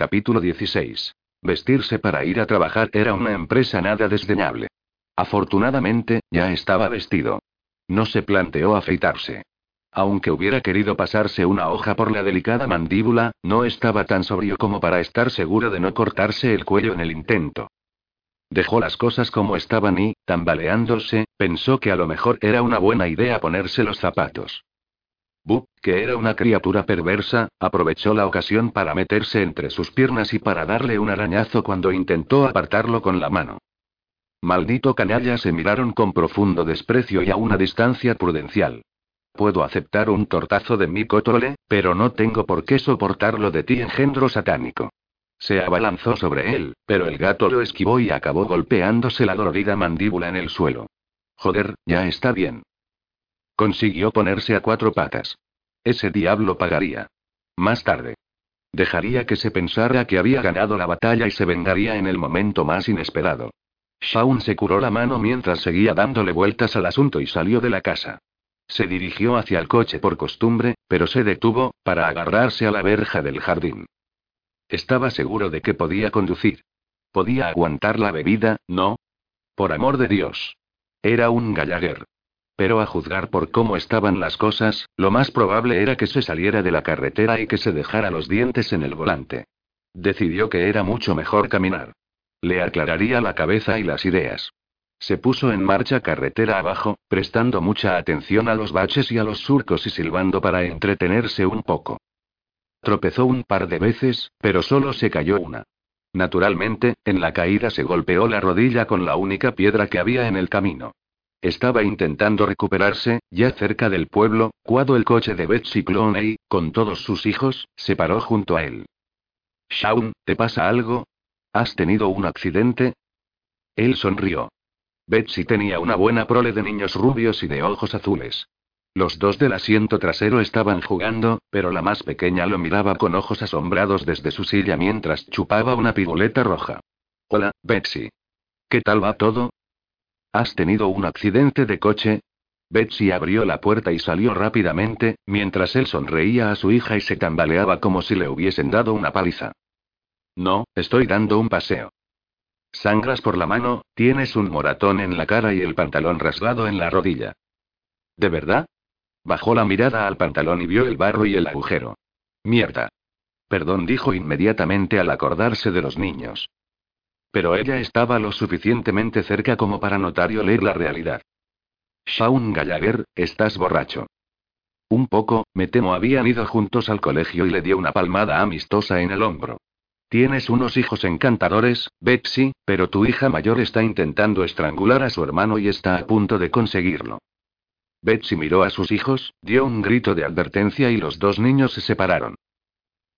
Capítulo 16. Vestirse para ir a trabajar era una empresa nada desdeñable. Afortunadamente, ya estaba vestido. No se planteó afeitarse. Aunque hubiera querido pasarse una hoja por la delicada mandíbula, no estaba tan sobrio como para estar seguro de no cortarse el cuello en el intento. Dejó las cosas como estaban y, tambaleándose, pensó que a lo mejor era una buena idea ponerse los zapatos. Bu, que era una criatura perversa, aprovechó la ocasión para meterse entre sus piernas y para darle un arañazo cuando intentó apartarlo con la mano. Maldito canalla se miraron con profundo desprecio y a una distancia prudencial. Puedo aceptar un tortazo de mi cotrole, pero no tengo por qué soportarlo de ti, engendro satánico. Se abalanzó sobre él, pero el gato lo esquivó y acabó golpeándose la dolorida mandíbula en el suelo. Joder, ya está bien. Consiguió ponerse a cuatro patas. Ese diablo pagaría. Más tarde. Dejaría que se pensara que había ganado la batalla y se vengaría en el momento más inesperado. Shaun se curó la mano mientras seguía dándole vueltas al asunto y salió de la casa. Se dirigió hacia el coche por costumbre, pero se detuvo, para agarrarse a la verja del jardín. Estaba seguro de que podía conducir. Podía aguantar la bebida, ¿no? Por amor de Dios. Era un Gallagher. Pero a juzgar por cómo estaban las cosas, lo más probable era que se saliera de la carretera y que se dejara los dientes en el volante. Decidió que era mucho mejor caminar. Le aclararía la cabeza y las ideas. Se puso en marcha carretera abajo, prestando mucha atención a los baches y a los surcos y silbando para entretenerse un poco. Tropezó un par de veces, pero solo se cayó una. Naturalmente, en la caída se golpeó la rodilla con la única piedra que había en el camino. Estaba intentando recuperarse, ya cerca del pueblo, cuando el coche de Betsy Cloney, con todos sus hijos, se paró junto a él. Shaun, ¿te pasa algo? ¿Has tenido un accidente? Él sonrió. Betsy tenía una buena prole de niños rubios y de ojos azules. Los dos del asiento trasero estaban jugando, pero la más pequeña lo miraba con ojos asombrados desde su silla mientras chupaba una pigoleta roja. Hola, Betsy. ¿Qué tal va todo? ¿Has tenido un accidente de coche? Betsy abrió la puerta y salió rápidamente, mientras él sonreía a su hija y se tambaleaba como si le hubiesen dado una paliza. No, estoy dando un paseo. Sangras por la mano, tienes un moratón en la cara y el pantalón rasgado en la rodilla. ¿De verdad? Bajó la mirada al pantalón y vio el barro y el agujero. Mierda. Perdón, dijo inmediatamente al acordarse de los niños. Pero ella estaba lo suficientemente cerca como para notar y oler la realidad. Shaun Gallagher, estás borracho. Un poco, me temo habían ido juntos al colegio y le dio una palmada amistosa en el hombro. Tienes unos hijos encantadores, Betsy, pero tu hija mayor está intentando estrangular a su hermano y está a punto de conseguirlo. Betsy miró a sus hijos, dio un grito de advertencia y los dos niños se separaron.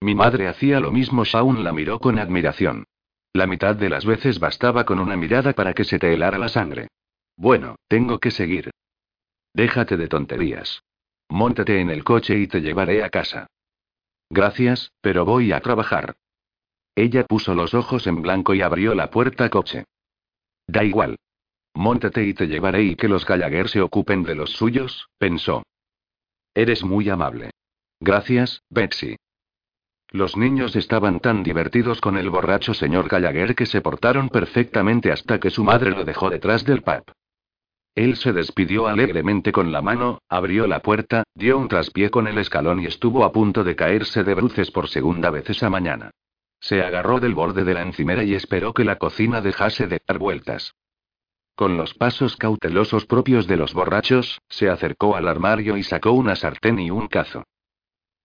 Mi madre hacía lo mismo, Shaun la miró con admiración. La mitad de las veces bastaba con una mirada para que se te helara la sangre. Bueno, tengo que seguir. Déjate de tonterías. Móntate en el coche y te llevaré a casa. Gracias, pero voy a trabajar. Ella puso los ojos en blanco y abrió la puerta coche. Da igual. Móntate y te llevaré y que los Gallagher se ocupen de los suyos, pensó. Eres muy amable. Gracias, Betsy. Los niños estaban tan divertidos con el borracho señor Gallagher que se portaron perfectamente hasta que su madre lo dejó detrás del pub. Él se despidió alegremente con la mano, abrió la puerta, dio un traspié con el escalón y estuvo a punto de caerse de bruces por segunda vez esa mañana. Se agarró del borde de la encimera y esperó que la cocina dejase de dar vueltas. Con los pasos cautelosos propios de los borrachos, se acercó al armario y sacó una sartén y un cazo.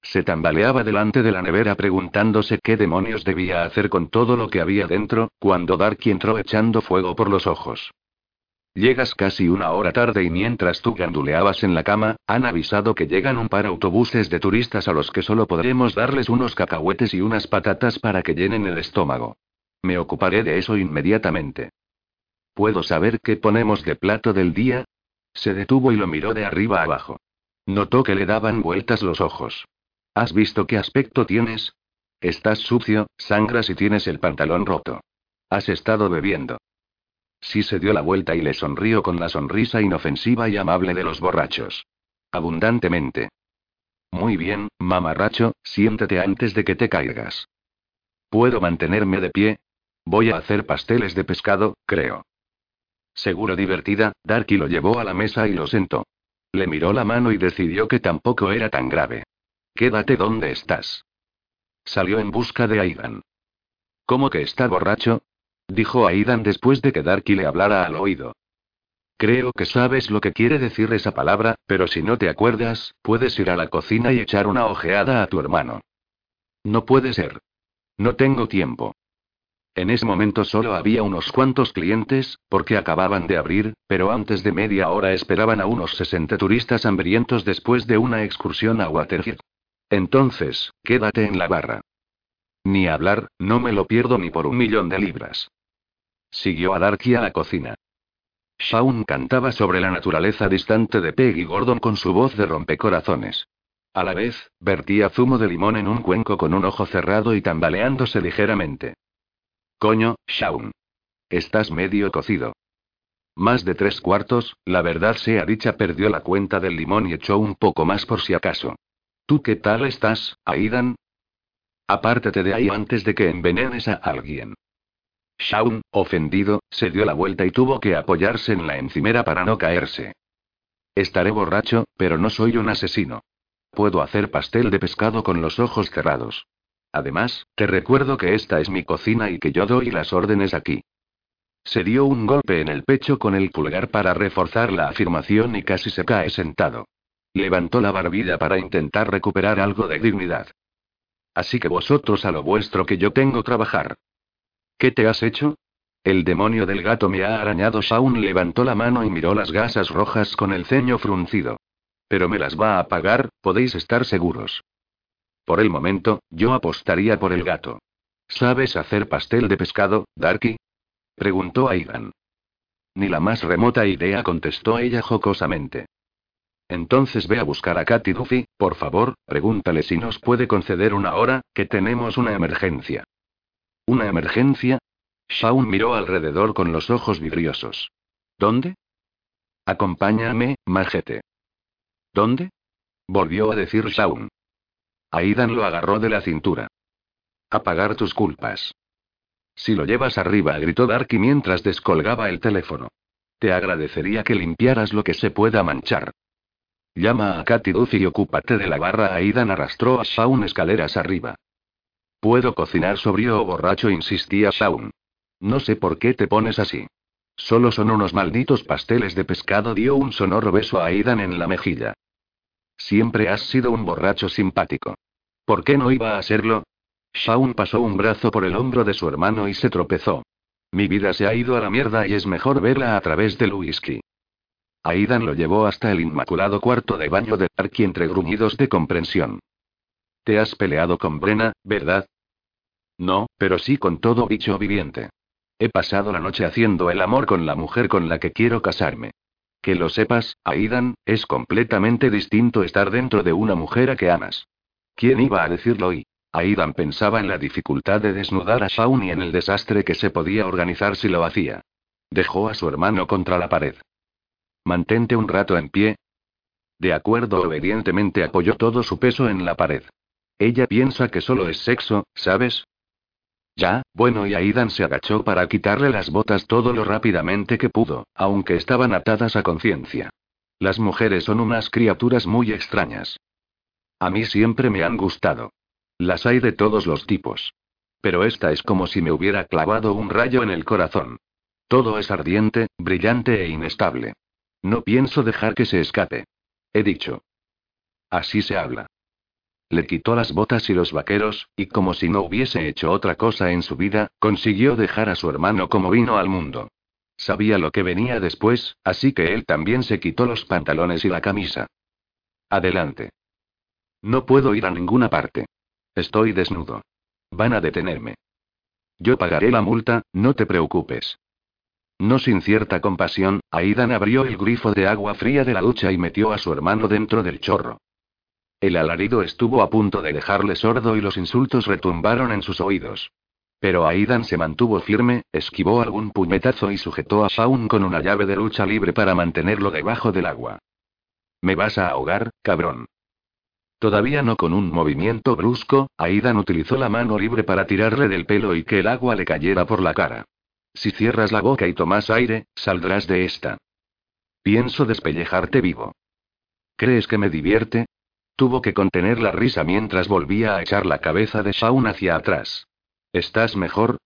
Se tambaleaba delante de la nevera preguntándose qué demonios debía hacer con todo lo que había dentro, cuando Dark entró echando fuego por los ojos. Llegas casi una hora tarde y mientras tú ganduleabas en la cama, han avisado que llegan un par autobuses de turistas a los que solo podremos darles unos cacahuetes y unas patatas para que llenen el estómago. Me ocuparé de eso inmediatamente. ¿Puedo saber qué ponemos de plato del día? Se detuvo y lo miró de arriba abajo. Notó que le daban vueltas los ojos. ¿Has visto qué aspecto tienes? Estás sucio, sangras y tienes el pantalón roto. Has estado bebiendo. Sí se dio la vuelta y le sonrió con la sonrisa inofensiva y amable de los borrachos. Abundantemente. Muy bien, mamarracho, siéntate antes de que te caigas. ¿Puedo mantenerme de pie? Voy a hacer pasteles de pescado, creo. Seguro divertida, Darky lo llevó a la mesa y lo sentó. Le miró la mano y decidió que tampoco era tan grave. Quédate donde estás. Salió en busca de Aidan. ¿Cómo que está borracho? Dijo Aidan después de que Darky le hablara al oído. Creo que sabes lo que quiere decir esa palabra, pero si no te acuerdas, puedes ir a la cocina y echar una ojeada a tu hermano. No puede ser. No tengo tiempo. En ese momento solo había unos cuantos clientes, porque acababan de abrir, pero antes de media hora esperaban a unos 60 turistas hambrientos después de una excursión a Waterhead. Entonces, quédate en la barra. Ni hablar, no me lo pierdo ni por un millón de libras. Siguió a Darky a la cocina. Shaun cantaba sobre la naturaleza distante de Peggy Gordon con su voz de rompecorazones. A la vez, vertía zumo de limón en un cuenco con un ojo cerrado y tambaleándose ligeramente. Coño, Shaun. Estás medio cocido. Más de tres cuartos, la verdad sea dicha, perdió la cuenta del limón y echó un poco más por si acaso. ¿Tú qué tal estás, Aidan? Apártate de ahí antes de que envenenes a alguien. Shaun, ofendido, se dio la vuelta y tuvo que apoyarse en la encimera para no caerse. Estaré borracho, pero no soy un asesino. Puedo hacer pastel de pescado con los ojos cerrados. Además, te recuerdo que esta es mi cocina y que yo doy las órdenes aquí. Se dio un golpe en el pecho con el pulgar para reforzar la afirmación y casi se cae sentado. Levantó la barbilla para intentar recuperar algo de dignidad. Así que vosotros a lo vuestro que yo tengo trabajar. ¿Qué te has hecho? El demonio del gato me ha arañado. Shaun levantó la mano y miró las gasas rojas con el ceño fruncido. Pero me las va a pagar, podéis estar seguros. Por el momento, yo apostaría por el gato. ¿Sabes hacer pastel de pescado, Darky? Preguntó Aidan. Ni la más remota idea, contestó ella jocosamente. Entonces ve a buscar a Katy Duffy, por favor, pregúntale si nos puede conceder una hora, que tenemos una emergencia. ¿Una emergencia? Shaun miró alrededor con los ojos vidriosos. ¿Dónde? Acompáñame, majete. ¿Dónde? Volvió a decir Shaun. Aidan lo agarró de la cintura. A pagar tus culpas. Si lo llevas arriba, gritó Darky mientras descolgaba el teléfono. Te agradecería que limpiaras lo que se pueda manchar. Llama a Katy Duffy y ocúpate de la barra. Aidan arrastró a Shaun escaleras arriba. Puedo cocinar sobrio o borracho, insistía Shaun. No sé por qué te pones así. Solo son unos malditos pasteles de pescado. Dio un sonoro beso a Aidan en la mejilla. Siempre has sido un borracho simpático. ¿Por qué no iba a serlo? Shaun pasó un brazo por el hombro de su hermano y se tropezó. Mi vida se ha ido a la mierda y es mejor verla a través del whisky. Aidan lo llevó hasta el inmaculado cuarto de baño de Darky entre gruñidos de comprensión. Te has peleado con Brena, ¿verdad? No, pero sí con todo bicho viviente. He pasado la noche haciendo el amor con la mujer con la que quiero casarme. Que lo sepas, Aidan, es completamente distinto estar dentro de una mujer a que amas. ¿Quién iba a decirlo y? Aidan pensaba en la dificultad de desnudar a Shaun y en el desastre que se podía organizar si lo hacía. Dejó a su hermano contra la pared. Mantente un rato en pie. De acuerdo, obedientemente apoyó todo su peso en la pared. Ella piensa que solo es sexo, ¿sabes? Ya, bueno, y Aidan se agachó para quitarle las botas todo lo rápidamente que pudo, aunque estaban atadas a conciencia. Las mujeres son unas criaturas muy extrañas. A mí siempre me han gustado. Las hay de todos los tipos. Pero esta es como si me hubiera clavado un rayo en el corazón. Todo es ardiente, brillante e inestable. No pienso dejar que se escape. He dicho. Así se habla. Le quitó las botas y los vaqueros, y como si no hubiese hecho otra cosa en su vida, consiguió dejar a su hermano como vino al mundo. Sabía lo que venía después, así que él también se quitó los pantalones y la camisa. Adelante. No puedo ir a ninguna parte. Estoy desnudo. Van a detenerme. Yo pagaré la multa, no te preocupes. No sin cierta compasión, Aidan abrió el grifo de agua fría de la ducha y metió a su hermano dentro del chorro. El alarido estuvo a punto de dejarle sordo y los insultos retumbaron en sus oídos. Pero Aidan se mantuvo firme, esquivó algún puñetazo y sujetó a Shaun con una llave de lucha libre para mantenerlo debajo del agua. Me vas a ahogar, cabrón. Todavía no con un movimiento brusco, Aidan utilizó la mano libre para tirarle del pelo y que el agua le cayera por la cara. Si cierras la boca y tomas aire, saldrás de esta. Pienso despellejarte vivo. ¿Crees que me divierte? Tuvo que contener la risa mientras volvía a echar la cabeza de Shaun hacia atrás. ¿Estás mejor?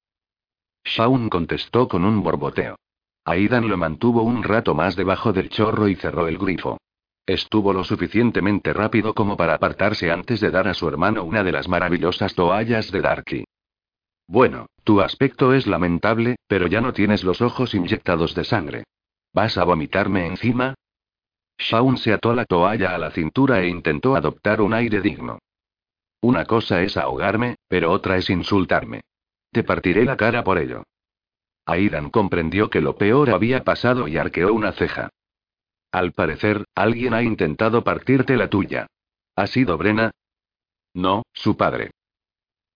Shaun contestó con un borboteo. Aidan lo mantuvo un rato más debajo del chorro y cerró el grifo. Estuvo lo suficientemente rápido como para apartarse antes de dar a su hermano una de las maravillosas toallas de Darky. Bueno, tu aspecto es lamentable, pero ya no tienes los ojos inyectados de sangre. ¿Vas a vomitarme encima? Shaun se ató la toalla a la cintura e intentó adoptar un aire digno. Una cosa es ahogarme, pero otra es insultarme. Te partiré la cara por ello. Aidan comprendió que lo peor había pasado y arqueó una ceja. Al parecer, alguien ha intentado partirte la tuya. ¿Ha sido Brena? No, su padre.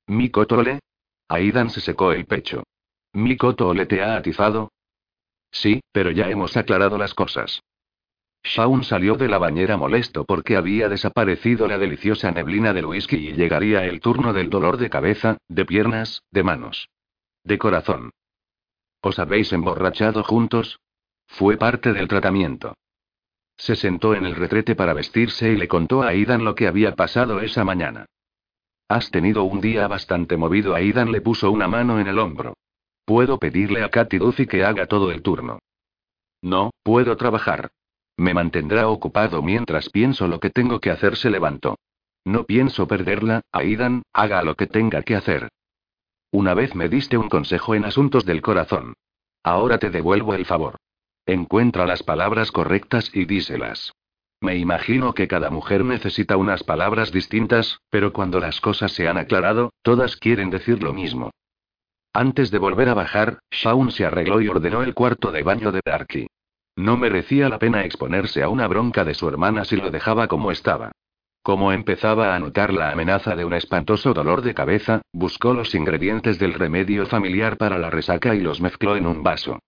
¿Miko Tole? Aidan se secó el pecho. ¿Miko Tole te ha atizado? Sí, pero ya hemos aclarado las cosas. Shaun salió de la bañera molesto porque había desaparecido la deliciosa neblina del whisky y llegaría el turno del dolor de cabeza, de piernas, de manos. De corazón. ¿Os habéis emborrachado juntos? Fue parte del tratamiento. Se sentó en el retrete para vestirse y le contó a Aidan lo que había pasado esa mañana. Has tenido un día bastante movido. Aidan le puso una mano en el hombro. Puedo pedirle a Katy Duffy que haga todo el turno. No, puedo trabajar. Me mantendrá ocupado mientras pienso lo que tengo que hacer. Se levantó. No pienso perderla, Aidan, haga lo que tenga que hacer. Una vez me diste un consejo en asuntos del corazón. Ahora te devuelvo el favor. Encuentra las palabras correctas y díselas. Me imagino que cada mujer necesita unas palabras distintas, pero cuando las cosas se han aclarado, todas quieren decir lo mismo. Antes de volver a bajar, Shaun se arregló y ordenó el cuarto de baño de Darky. No merecía la pena exponerse a una bronca de su hermana si lo dejaba como estaba. Como empezaba a notar la amenaza de un espantoso dolor de cabeza, buscó los ingredientes del remedio familiar para la resaca y los mezcló en un vaso.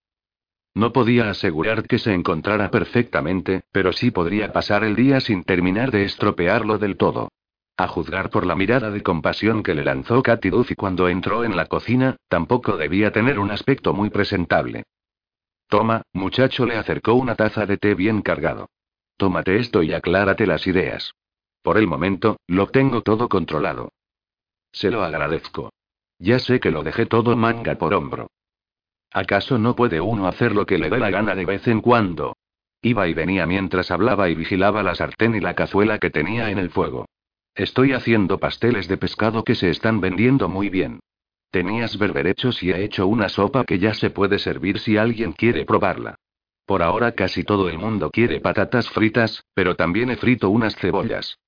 No podía asegurar que se encontrara perfectamente, pero sí podría pasar el día sin terminar de estropearlo del todo. A juzgar por la mirada de compasión que le lanzó Katy Duffy cuando entró en la cocina, tampoco debía tener un aspecto muy presentable. Toma, muchacho, le acercó una taza de té bien cargado. Tómate esto y aclárate las ideas. Por el momento, lo tengo todo controlado. Se lo agradezco. Ya sé que lo dejé todo manga por hombro. ¿Acaso no puede uno hacer lo que le dé la gana de vez en cuando? Iba y venía mientras hablaba y vigilaba la sartén y la cazuela que tenía en el fuego. Estoy haciendo pasteles de pescado que se están vendiendo muy bien. Tenías berberechos y he hecho una sopa que ya se puede servir si alguien quiere probarla. Por ahora casi todo el mundo quiere patatas fritas, pero también he frito unas cebollas.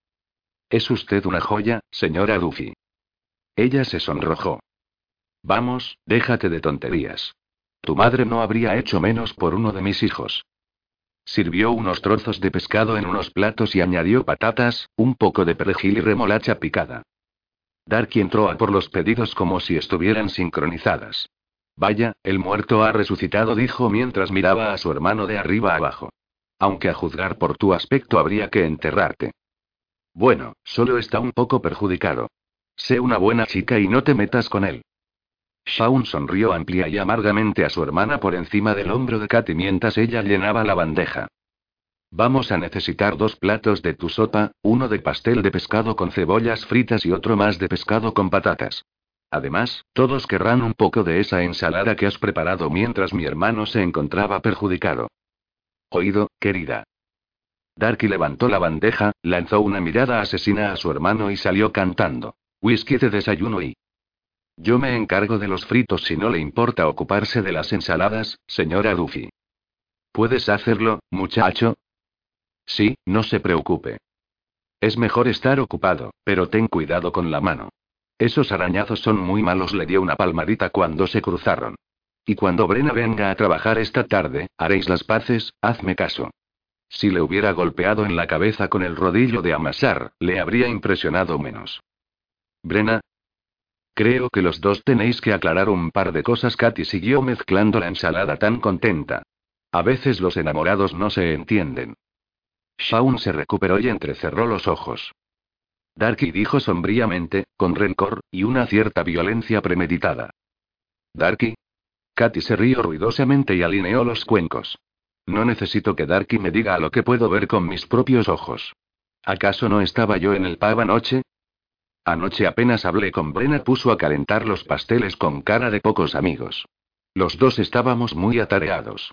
Es usted una joya, señora Duffy. Ella se sonrojó. Vamos, déjate de tonterías. Tu madre no habría hecho menos por uno de mis hijos. Sirvió unos trozos de pescado en unos platos y añadió patatas, un poco de perejil y remolacha picada. Darky entró a por los pedidos como si estuvieran sincronizadas. Vaya, el muerto ha resucitado, dijo mientras miraba a su hermano de arriba abajo. Aunque a juzgar por tu aspecto habría que enterrarte. Bueno, solo está un poco perjudicado. Sé una buena chica y no te metas con él. Shaun sonrió amplia y amargamente a su hermana por encima del hombro de Katy mientras ella llenaba la bandeja. Vamos a necesitar dos platos de tu sopa, uno de pastel de pescado con cebollas fritas y otro más de pescado con patatas. Además, todos querrán un poco de esa ensalada que has preparado mientras mi hermano se encontraba perjudicado. Oído, querida. Darky levantó la bandeja, lanzó una mirada asesina a su hermano y salió cantando. Whisky de desayuno y... Yo me encargo de los fritos si no le importa ocuparse de las ensaladas, señora Duffy. ¿Puedes hacerlo, muchacho? Sí, no se preocupe. Es mejor estar ocupado, pero ten cuidado con la mano. Esos arañazos son muy malos, le dio una palmadita cuando se cruzaron. Y cuando Brena venga a trabajar esta tarde, haréis las paces, hazme caso. Si le hubiera golpeado en la cabeza con el rodillo de amasar, le habría impresionado menos. Brena. Creo que los dos tenéis que aclarar un par de cosas. Katy siguió mezclando la ensalada tan contenta. A veces los enamorados no se entienden. Shaun se recuperó y entrecerró los ojos. Darky dijo sombríamente, con rencor, y una cierta violencia premeditada. Darky. Katy se rió ruidosamente y alineó los cuencos. No necesito que Darky me diga lo que puedo ver con mis propios ojos. ¿Acaso no estaba yo en el pub anoche? Anoche apenas hablé con Brenna, puso a calentar los pasteles con cara de pocos amigos. Los dos estábamos muy atareados.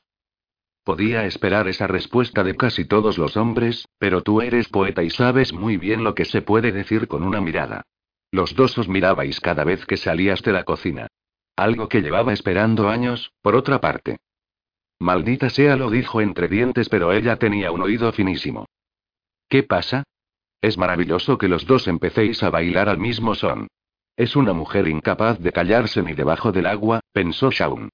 Podía esperar esa respuesta de casi todos los hombres, pero tú eres poeta y sabes muy bien lo que se puede decir con una mirada. Los dos os mirabais cada vez que salías de la cocina. Algo que llevaba esperando años, por otra parte. Maldita sea, lo dijo entre dientes, pero ella tenía un oído finísimo. ¿Qué pasa? Es maravilloso que los dos empecéis a bailar al mismo son. Es una mujer incapaz de callarse ni debajo del agua, pensó Shaun.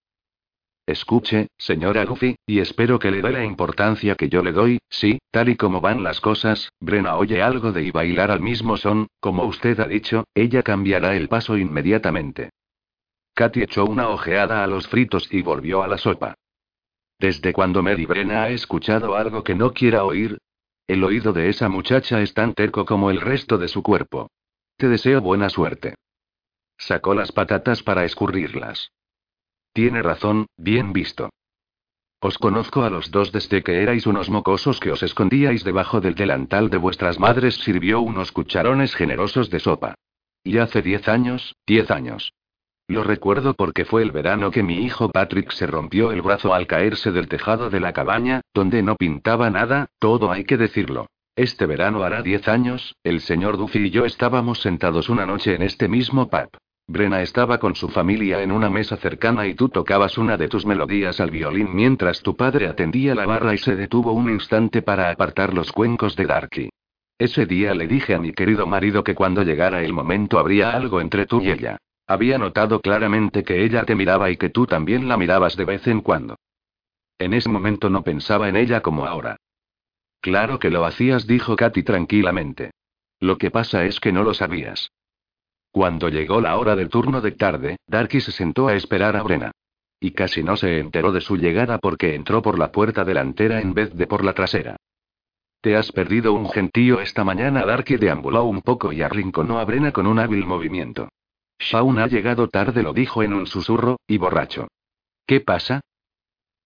Escuche, señora Luffy, y espero que le dé la importancia que yo le doy, sí, tal y como van las cosas, Brena oye algo de y bailar al mismo son, como usted ha dicho, ella cambiará el paso inmediatamente. Katy echó una ojeada a los fritos y volvió a la sopa. ¿Desde cuando Mary Brena ha escuchado algo que no quiera oír? El oído de esa muchacha es tan terco como el resto de su cuerpo. Te deseo buena suerte. Sacó las patatas para escurrirlas. Tiene razón, bien visto. Os conozco a los dos desde que erais unos mocosos que os escondíais debajo del delantal de vuestras madres. Sirvió unos cucharones generosos de sopa. Y hace diez años, diez años. Lo recuerdo porque fue el verano que mi hijo Patrick se rompió el brazo al caerse del tejado de la cabaña, donde no pintaba nada, todo hay que decirlo. Este verano hará diez años, el señor Duffy y yo estábamos sentados una noche en este mismo pub. Brena estaba con su familia en una mesa cercana y tú tocabas una de tus melodías al violín mientras tu padre atendía la barra y se detuvo un instante para apartar los cuencos de Darky. Ese día le dije a mi querido marido que cuando llegara el momento habría algo entre tú y ella. Había notado claramente que ella te miraba y que tú también la mirabas de vez en cuando. En ese momento no pensaba en ella como ahora. Claro que lo hacías, dijo Katy tranquilamente. Lo que pasa es que no lo sabías. Cuando llegó la hora del turno de tarde, Darky se sentó a esperar a Brena. Y casi no se enteró de su llegada porque entró por la puerta delantera en vez de por la trasera. Te has perdido un gentío esta mañana. Darky deambuló un poco y arrinconó a Brena con un hábil movimiento. Shaun ha llegado tarde, lo dijo en un susurro, y borracho. ¿Qué pasa?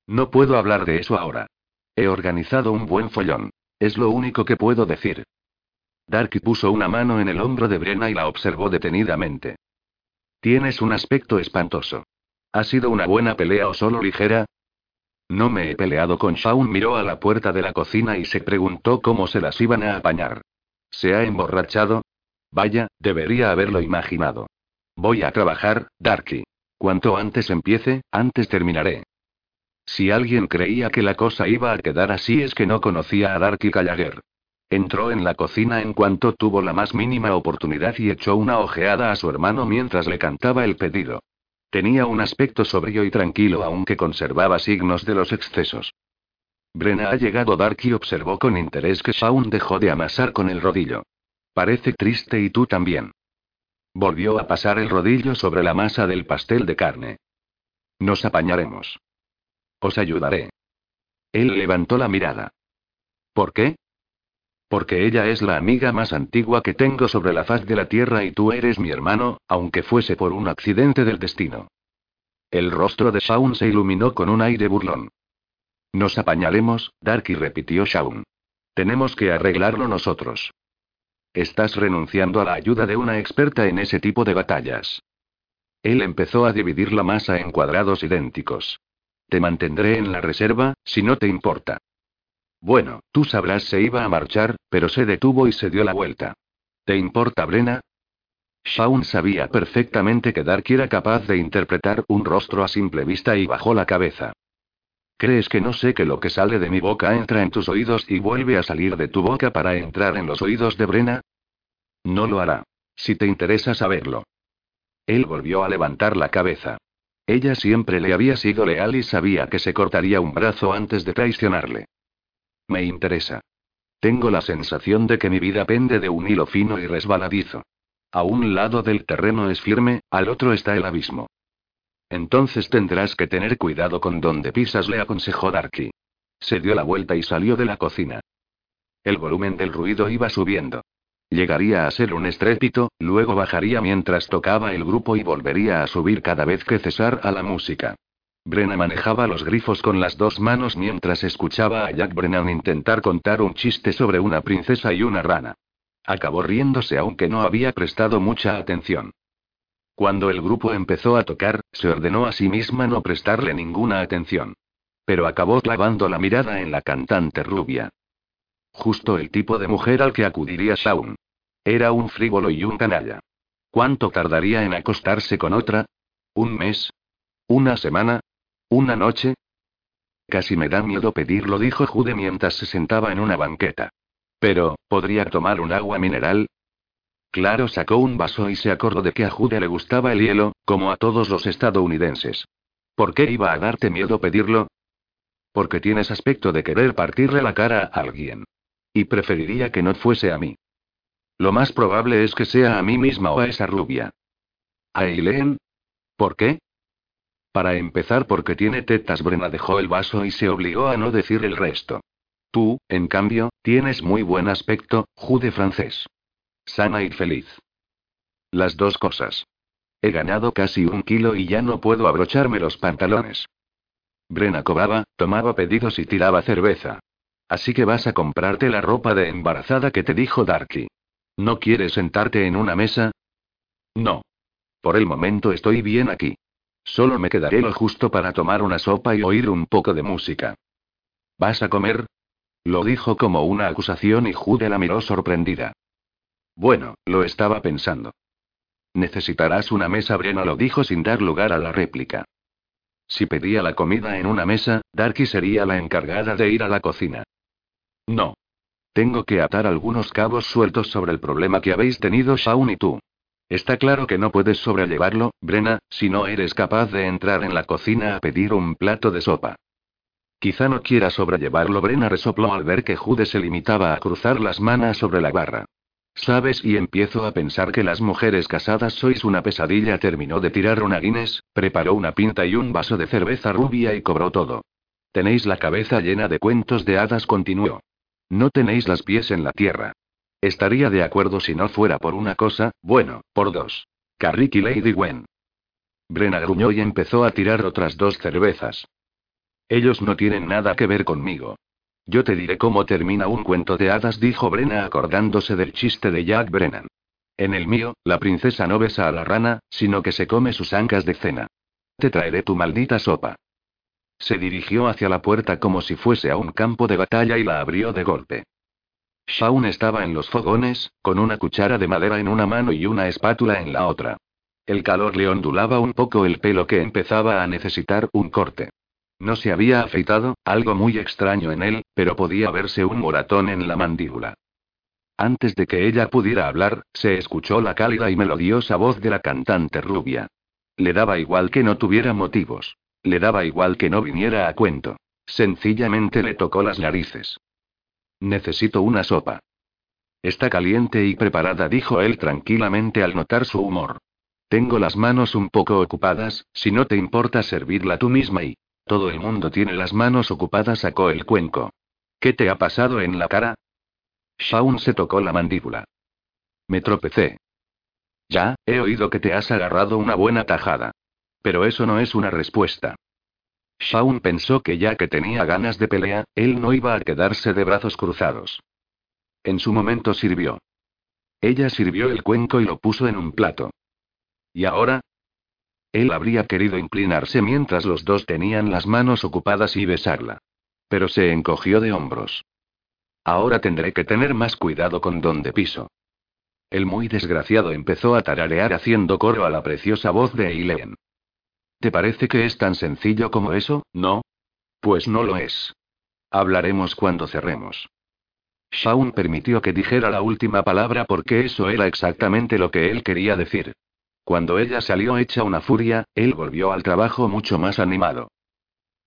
No puedo hablar de eso ahora. He organizado un buen follón. Es lo único que puedo decir. Darky puso una mano en el hombro de Brenna y la observó detenidamente. Tienes un aspecto espantoso. ¿Ha sido una buena pelea o solo ligera? No me he peleado con Shaun. Miró a la puerta de la cocina y se preguntó cómo se las iban a apañar. ¿Se ha emborrachado? Vaya, debería haberlo imaginado. Voy a trabajar, Darky. Cuanto antes empiece, antes terminaré. Si alguien creía que la cosa iba a quedar así es que no conocía a Darky Gallagher. Entró en la cocina en cuanto tuvo la más mínima oportunidad y echó una ojeada a su hermano mientras le cantaba el pedido. Tenía un aspecto sobrio y tranquilo aunque conservaba signos de los excesos. Brena ha llegado Darky observó con interés que Shaun dejó de amasar con el rodillo. Parece triste y tú también. Volvió a pasar el rodillo sobre la masa del pastel de carne. Nos apañaremos. Os ayudaré. Él levantó la mirada. ¿Por qué? Porque ella es la amiga más antigua que tengo sobre la faz de la tierra y tú eres mi hermano, aunque fuese por un accidente del destino. El rostro de Shaun se iluminó con un aire burlón. Nos apañaremos, Darky repitió Shaun. Tenemos que arreglarlo nosotros. Estás renunciando a la ayuda de una experta en ese tipo de batallas. Él empezó a dividir la masa en cuadrados idénticos. Te mantendré en la reserva, si no te importa. Bueno, tú sabrás se iba a marchar, pero se detuvo y se dio la vuelta. ¿Te importa, Brena? Shaun sabía perfectamente que Dark era capaz de interpretar un rostro a simple vista y bajó la cabeza. ¿Crees que no sé que lo que sale de mi boca entra en tus oídos y vuelve a salir de tu boca para entrar en los oídos de Brena? No lo hará. Si te interesa saberlo. Él volvió a levantar la cabeza. Ella siempre le había sido leal y sabía que se cortaría un brazo antes de traicionarle. Me interesa. Tengo la sensación de que mi vida pende de un hilo fino y resbaladizo. A un lado del terreno es firme, al otro está el abismo. Entonces tendrás que tener cuidado con donde pisas, le aconsejó Darky. Se dio la vuelta y salió de la cocina. El volumen del ruido iba subiendo. Llegaría a ser un estrépito, luego bajaría mientras tocaba el grupo y volvería a subir cada vez que cesara la música. Brenna manejaba los grifos con las dos manos mientras escuchaba a Jack Brennan intentar contar un chiste sobre una princesa y una rana. Acabó riéndose aunque no había prestado mucha atención. Cuando el grupo empezó a tocar, se ordenó a sí misma no prestarle ninguna atención. Pero acabó clavando la mirada en la cantante rubia. Justo el tipo de mujer al que acudiría Shaun. Era un frívolo y un canalla. ¿Cuánto tardaría en acostarse con otra? ¿Un mes? ¿Una semana? ¿Una noche? Casi me da miedo pedirlo, dijo Jude mientras se sentaba en una banqueta. Pero, ¿podría tomar un agua mineral? Claro, sacó un vaso y se acordó de que a Jude le gustaba el hielo, como a todos los estadounidenses. ¿Por qué iba a darte miedo pedirlo? Porque tienes aspecto de querer partirle la cara a alguien. Y preferiría que no fuese a mí. Lo más probable es que sea a mí misma o a esa rubia. ¿A Eileen? ¿Por qué? Para empezar porque tiene tetas. Brena dejó el vaso y se obligó a no decir el resto. Tú, en cambio, tienes muy buen aspecto, jude francés. Sana y feliz. Las dos cosas. He ganado casi un kilo y ya no puedo abrocharme los pantalones. Brena cobraba, tomaba pedidos y tiraba cerveza. Así que vas a comprarte la ropa de embarazada que te dijo Darky. ¿No quieres sentarte en una mesa? No. Por el momento estoy bien aquí. Solo me quedaré lo justo para tomar una sopa y oír un poco de música. ¿Vas a comer? Lo dijo como una acusación y Jude la miró sorprendida. Bueno, lo estaba pensando. Necesitarás una mesa, Brena lo dijo sin dar lugar a la réplica. Si pedía la comida en una mesa, Darky sería la encargada de ir a la cocina. No. Tengo que atar algunos cabos sueltos sobre el problema que habéis tenido Shaun y tú. Está claro que no puedes sobrellevarlo, Brena, si no eres capaz de entrar en la cocina a pedir un plato de sopa. Quizá no quiera sobrellevarlo, Brena resopló al ver que Jude se limitaba a cruzar las manos sobre la barra. ¿Sabes? Y empiezo a pensar que las mujeres casadas sois una pesadilla. Terminó de tirar una Guinness, preparó una pinta y un vaso de cerveza rubia y cobró todo. Tenéis la cabeza llena de cuentos de hadas, continuó. No tenéis las pies en la tierra. Estaría de acuerdo si no fuera por una cosa, bueno, por dos. Carrick y Lady Gwen. Brena gruñó y empezó a tirar otras dos cervezas. Ellos no tienen nada que ver conmigo. Yo te diré cómo termina un cuento de hadas, dijo Brena acordándose del chiste de Jack Brennan. En el mío, la princesa no besa a la rana, sino que se come sus ancas de cena. Te traeré tu maldita sopa. Se dirigió hacia la puerta como si fuese a un campo de batalla y la abrió de golpe. Shaun estaba en los fogones, con una cuchara de madera en una mano y una espátula en la otra. El calor le ondulaba un poco el pelo que empezaba a necesitar un corte. No se había afeitado, algo muy extraño en él, pero podía verse un moratón en la mandíbula. Antes de que ella pudiera hablar, se escuchó la cálida y melodiosa voz de la cantante rubia. Le daba igual que no tuviera motivos. Le daba igual que no viniera a cuento. Sencillamente le tocó las narices. Necesito una sopa. Está caliente y preparada, dijo él tranquilamente al notar su humor. Tengo las manos un poco ocupadas, si no te importa servirla tú misma y... Todo el mundo tiene las manos ocupadas, sacó el cuenco. ¿Qué te ha pasado en la cara? Shaun se tocó la mandíbula. Me tropecé. Ya, he oído que te has agarrado una buena tajada. Pero eso no es una respuesta. Shaun pensó que ya que tenía ganas de pelea, él no iba a quedarse de brazos cruzados. En su momento sirvió. Ella sirvió el cuenco y lo puso en un plato. ¿Y ahora? Él habría querido inclinarse mientras los dos tenían las manos ocupadas y besarla. Pero se encogió de hombros. Ahora tendré que tener más cuidado con donde piso. El muy desgraciado empezó a tararear haciendo coro a la preciosa voz de Eileen. ¿Te parece que es tan sencillo como eso, no? Pues no lo es. Hablaremos cuando cerremos. Shaun permitió que dijera la última palabra porque eso era exactamente lo que él quería decir. Cuando ella salió hecha una furia, él volvió al trabajo mucho más animado.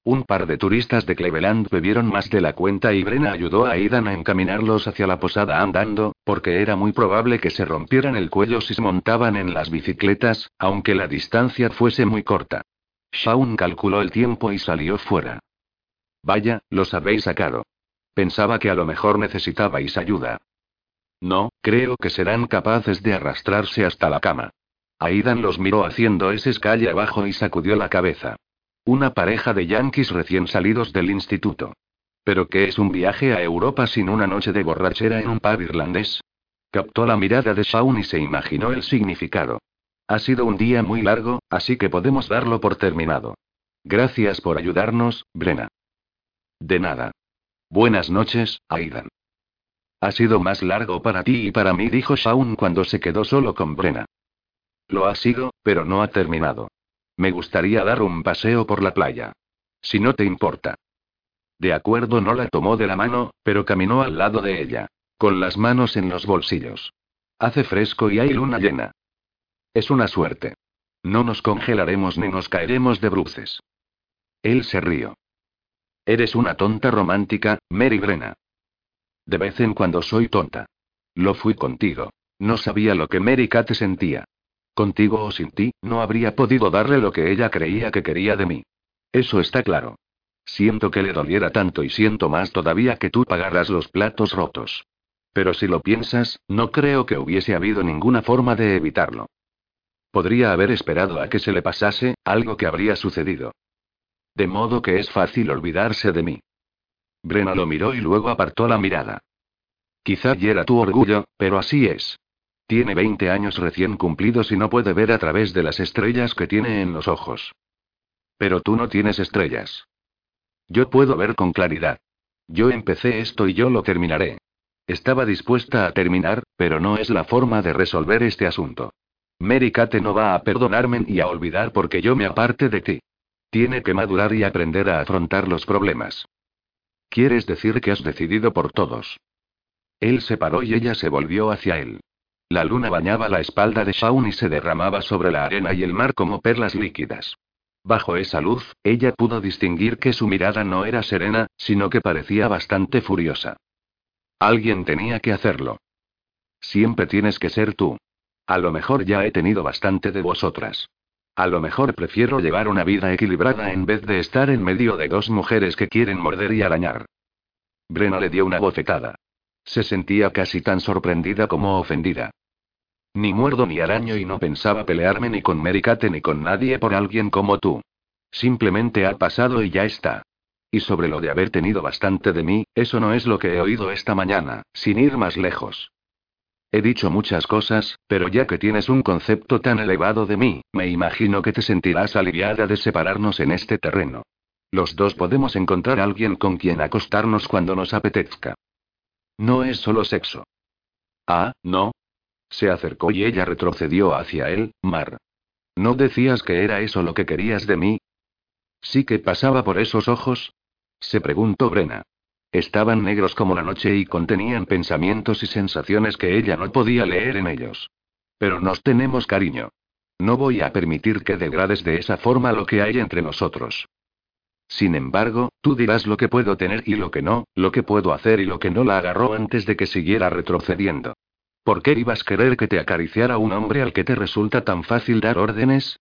Un par de turistas de Cleveland bebieron más de la cuenta y Brena ayudó a Aidan a encaminarlos hacia la posada andando, porque era muy probable que se rompieran el cuello si se montaban en las bicicletas, aunque la distancia fuese muy corta. Shaun calculó el tiempo y salió fuera. Vaya, los habéis sacado. Pensaba que a lo mejor necesitabais ayuda. No, creo que serán capaces de arrastrarse hasta la cama. Aidan los miró haciendo ese escalle abajo y sacudió la cabeza. Una pareja de yanquis recién salidos del instituto. ¿Pero qué es un viaje a Europa sin una noche de borrachera en un pub irlandés? Captó la mirada de Shaun y se imaginó el significado. Ha sido un día muy largo, así que podemos darlo por terminado. Gracias por ayudarnos, Brena. De nada. Buenas noches, Aidan. Ha sido más largo para ti y para mí, dijo Shaun cuando se quedó solo con Brena. Lo ha sido, pero no ha terminado. Me gustaría dar un paseo por la playa. Si no te importa. De acuerdo, no la tomó de la mano, pero caminó al lado de ella, con las manos en los bolsillos. Hace fresco y hay luna llena. Es una suerte. No nos congelaremos ni nos caeremos de bruces. Él se rió. Eres una tonta romántica, Mary Brena. De vez en cuando soy tonta. Lo fui contigo. No sabía lo que Mary Kate sentía. Contigo o sin ti, no habría podido darle lo que ella creía que quería de mí. Eso está claro. Siento que le doliera tanto y siento más todavía que tú pagaras los platos rotos. Pero si lo piensas, no creo que hubiese habido ninguna forma de evitarlo. Podría haber esperado a que se le pasase, algo que habría sucedido. De modo que es fácil olvidarse de mí. Brena lo miró y luego apartó la mirada. Quizá hiera tu orgullo, pero así es. Tiene 20 años recién cumplidos y no puede ver a través de las estrellas que tiene en los ojos. Pero tú no tienes estrellas. Yo puedo ver con claridad. Yo empecé esto y yo lo terminaré. Estaba dispuesta a terminar, pero no es la forma de resolver este asunto. Mary Kate no va a perdonarme y a olvidar porque yo me aparte de ti. Tiene que madurar y aprender a afrontar los problemas. ¿Quieres decir que has decidido por todos? Él se paró y ella se volvió hacia él. La luna bañaba la espalda de Shaun y se derramaba sobre la arena y el mar como perlas líquidas. Bajo esa luz, ella pudo distinguir que su mirada no era serena, sino que parecía bastante furiosa. Alguien tenía que hacerlo. Siempre tienes que ser tú. A lo mejor ya he tenido bastante de vosotras. A lo mejor prefiero llevar una vida equilibrada en vez de estar en medio de dos mujeres que quieren morder y arañar. Brena le dio una bofetada. Se sentía casi tan sorprendida como ofendida. Ni muerdo ni araño y no pensaba pelearme ni con Mericate ni con nadie por alguien como tú. Simplemente ha pasado y ya está. Y sobre lo de haber tenido bastante de mí, eso no es lo que he oído esta mañana, sin ir más lejos. He dicho muchas cosas, pero ya que tienes un concepto tan elevado de mí, me imagino que te sentirás aliviada de separarnos en este terreno. Los dos podemos encontrar a alguien con quien acostarnos cuando nos apetezca. No es solo sexo. Ah, no. Se acercó y ella retrocedió hacia él, Mar. ¿No decías que era eso lo que querías de mí? ¿Sí que pasaba por esos ojos? Se preguntó Brena. Estaban negros como la noche y contenían pensamientos y sensaciones que ella no podía leer en ellos. Pero nos tenemos cariño. No voy a permitir que degrades de esa forma lo que hay entre nosotros. Sin embargo, tú dirás lo que puedo tener y lo que no, lo que puedo hacer y lo que no la agarró antes de que siguiera retrocediendo. ¿Por qué ibas a querer que te acariciara un hombre al que te resulta tan fácil dar órdenes?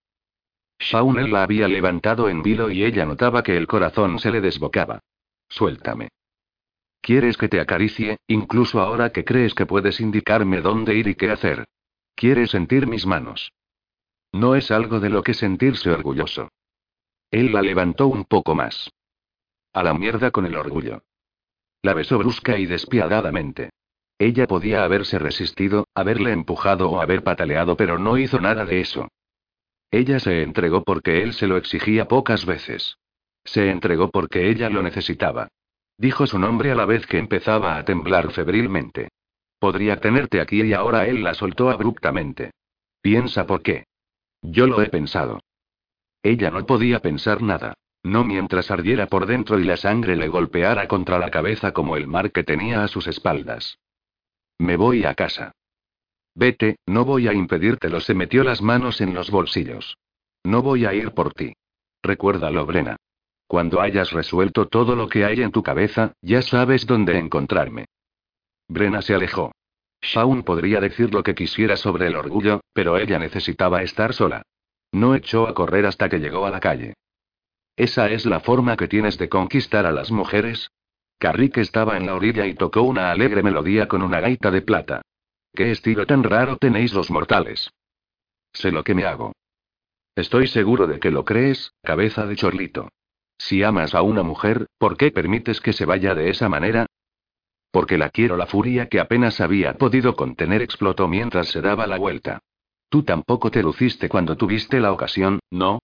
Shaun la había levantado en vilo y ella notaba que el corazón se le desbocaba. Suéltame. ¿Quieres que te acaricie, incluso ahora que crees que puedes indicarme dónde ir y qué hacer? ¿Quieres sentir mis manos? No es algo de lo que sentirse orgulloso. Él la levantó un poco más. A la mierda con el orgullo. La besó brusca y despiadadamente. Ella podía haberse resistido, haberle empujado o haber pataleado, pero no hizo nada de eso. Ella se entregó porque él se lo exigía pocas veces. Se entregó porque ella lo necesitaba. Dijo su nombre a la vez que empezaba a temblar febrilmente. Podría tenerte aquí y ahora él la soltó abruptamente. Piensa por qué. Yo lo he pensado. Ella no podía pensar nada. No mientras ardiera por dentro y la sangre le golpeara contra la cabeza como el mar que tenía a sus espaldas. Me voy a casa. Vete, no voy a impedírtelo. Se metió las manos en los bolsillos. No voy a ir por ti. Recuérdalo, Brena. Cuando hayas resuelto todo lo que hay en tu cabeza, ya sabes dónde encontrarme. Brena se alejó. Shaun podría decir lo que quisiera sobre el orgullo, pero ella necesitaba estar sola. No echó a correr hasta que llegó a la calle. ¿Esa es la forma que tienes de conquistar a las mujeres? Carrick estaba en la orilla y tocó una alegre melodía con una gaita de plata. ¿Qué estilo tan raro tenéis los mortales? Sé lo que me hago. Estoy seguro de que lo crees, cabeza de chorlito. Si amas a una mujer, ¿por qué permites que se vaya de esa manera? Porque la quiero. La furia que apenas había podido contener explotó mientras se daba la vuelta. Tú tampoco te luciste cuando tuviste la ocasión, ¿no?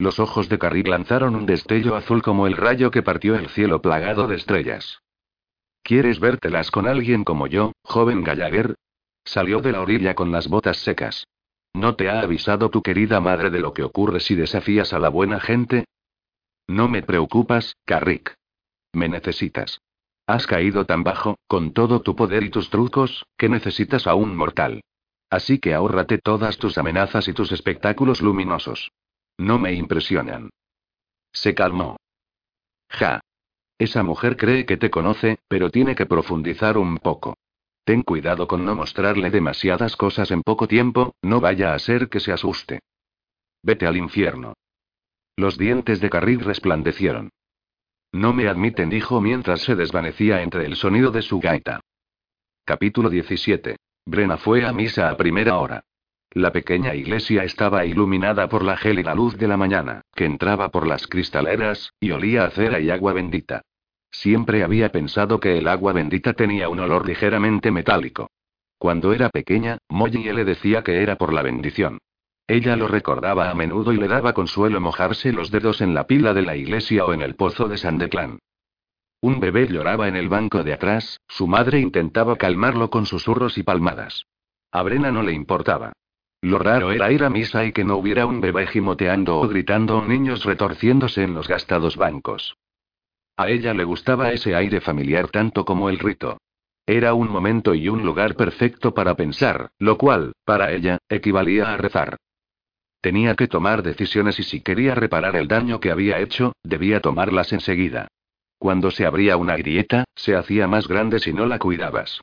Los ojos de Carrie lanzaron un destello azul como el rayo que partió el cielo plagado de estrellas. ¿Quieres vértelas con alguien como yo, joven Gallagher? Salió de la orilla con las botas secas. ¿No te ha avisado tu querida madre de lo que ocurre si desafías a la buena gente? No me preocupas, Carrick. Me necesitas. Has caído tan bajo, con todo tu poder y tus trucos, que necesitas a un mortal. Así que ahórrate todas tus amenazas y tus espectáculos luminosos. No me impresionan. Se calmó. Ja. Esa mujer cree que te conoce, pero tiene que profundizar un poco. Ten cuidado con no mostrarle demasiadas cosas en poco tiempo, no vaya a ser que se asuste. Vete al infierno. Los dientes de Carril resplandecieron. No me admiten, dijo mientras se desvanecía entre el sonido de su gaita. Capítulo 17. Brena fue a misa a primera hora. La pequeña iglesia estaba iluminada por la gélida luz de la mañana, que entraba por las cristaleras, y olía a cera y agua bendita. Siempre había pensado que el agua bendita tenía un olor ligeramente metálico. Cuando era pequeña, Molly le decía que era por la bendición. Ella lo recordaba a menudo y le daba consuelo mojarse los dedos en la pila de la iglesia o en el pozo de San Declan. Un bebé lloraba en el banco de atrás, su madre intentaba calmarlo con susurros y palmadas. A Brena no le importaba. Lo raro era ir a misa y que no hubiera un bebé gimoteando o gritando o niños retorciéndose en los gastados bancos. A ella le gustaba ese aire familiar tanto como el rito. Era un momento y un lugar perfecto para pensar, lo cual, para ella, equivalía a rezar. Tenía que tomar decisiones y si quería reparar el daño que había hecho, debía tomarlas enseguida. Cuando se abría una grieta, se hacía más grande si no la cuidabas.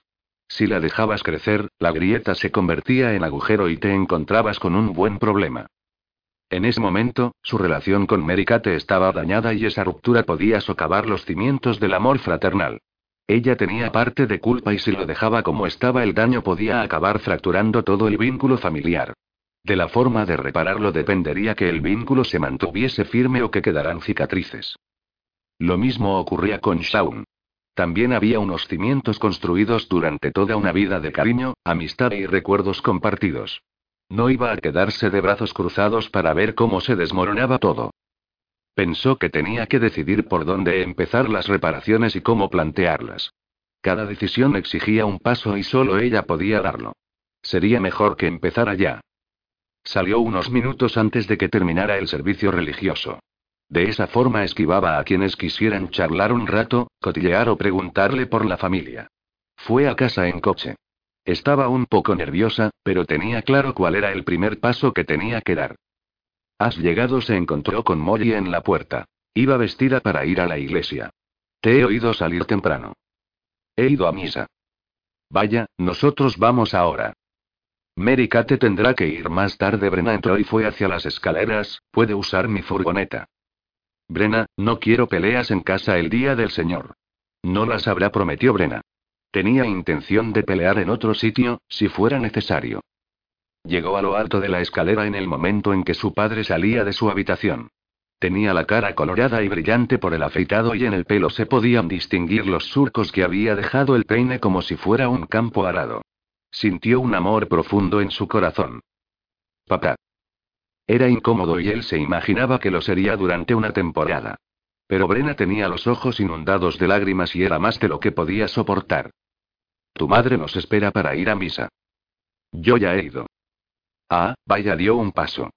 Si la dejabas crecer, la grieta se convertía en agujero y te encontrabas con un buen problema. En ese momento, su relación con Mary Kate estaba dañada y esa ruptura podía socavar los cimientos del amor fraternal. Ella tenía parte de culpa y si lo dejaba como estaba el daño podía acabar fracturando todo el vínculo familiar. De la forma de repararlo dependería que el vínculo se mantuviese firme o que quedaran cicatrices. Lo mismo ocurría con Shaun. También había unos cimientos construidos durante toda una vida de cariño, amistad y recuerdos compartidos. No iba a quedarse de brazos cruzados para ver cómo se desmoronaba todo. Pensó que tenía que decidir por dónde empezar las reparaciones y cómo plantearlas. Cada decisión exigía un paso y solo ella podía darlo. Sería mejor que empezara ya. Salió unos minutos antes de que terminara el servicio religioso. De esa forma esquivaba a quienes quisieran charlar un rato, cotillear o preguntarle por la familia. Fue a casa en coche. Estaba un poco nerviosa, pero tenía claro cuál era el primer paso que tenía que dar. Has llegado, se encontró con Molly en la puerta. Iba vestida para ir a la iglesia. Te he oído salir temprano. He ido a misa. Vaya, nosotros vamos ahora. Mary Kate tendrá que ir más tarde. Brena entró y fue hacia las escaleras, puede usar mi furgoneta. Brena, no quiero peleas en casa el día del Señor. No las habrá, prometió Brena. Tenía intención de pelear en otro sitio, si fuera necesario. Llegó a lo alto de la escalera en el momento en que su padre salía de su habitación. Tenía la cara colorada y brillante por el afeitado y en el pelo se podían distinguir los surcos que había dejado el peine como si fuera un campo arado. Sintió un amor profundo en su corazón. Papá. Era incómodo y él se imaginaba que lo sería durante una temporada. Pero Brena tenía los ojos inundados de lágrimas y era más de lo que podía soportar. Tu madre nos espera para ir a misa. Yo ya he ido. Ah, vaya, dio un paso.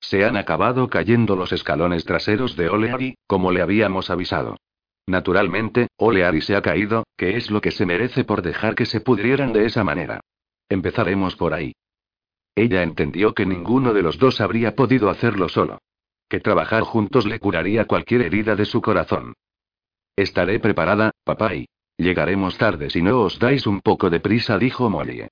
Se han acabado cayendo los escalones traseros de Oleari, como le habíamos avisado. Naturalmente, Oleari se ha caído, que es lo que se merece por dejar que se pudrieran de esa manera. Empezaremos por ahí. Ella entendió que ninguno de los dos habría podido hacerlo solo. Que trabajar juntos le curaría cualquier herida de su corazón. Estaré preparada, papá, y llegaremos tarde si no os dais un poco de prisa, dijo Molly.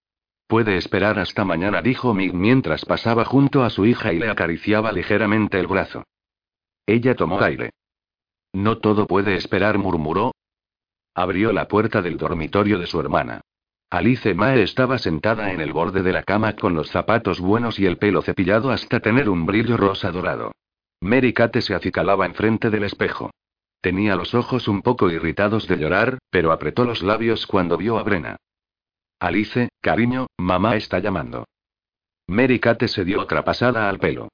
Puede esperar hasta mañana, dijo Mig mientras pasaba junto a su hija y le acariciaba ligeramente el brazo. Ella tomó aire. No todo puede esperar, murmuró. Abrió la puerta del dormitorio de su hermana. Alice Mae estaba sentada en el borde de la cama con los zapatos buenos y el pelo cepillado hasta tener un brillo rosa dorado. Mary Kate se acicalaba enfrente del espejo. Tenía los ojos un poco irritados de llorar, pero apretó los labios cuando vio a Brena. Alice, cariño, mamá está llamando. Mary Kate se dio otra pasada al pelo.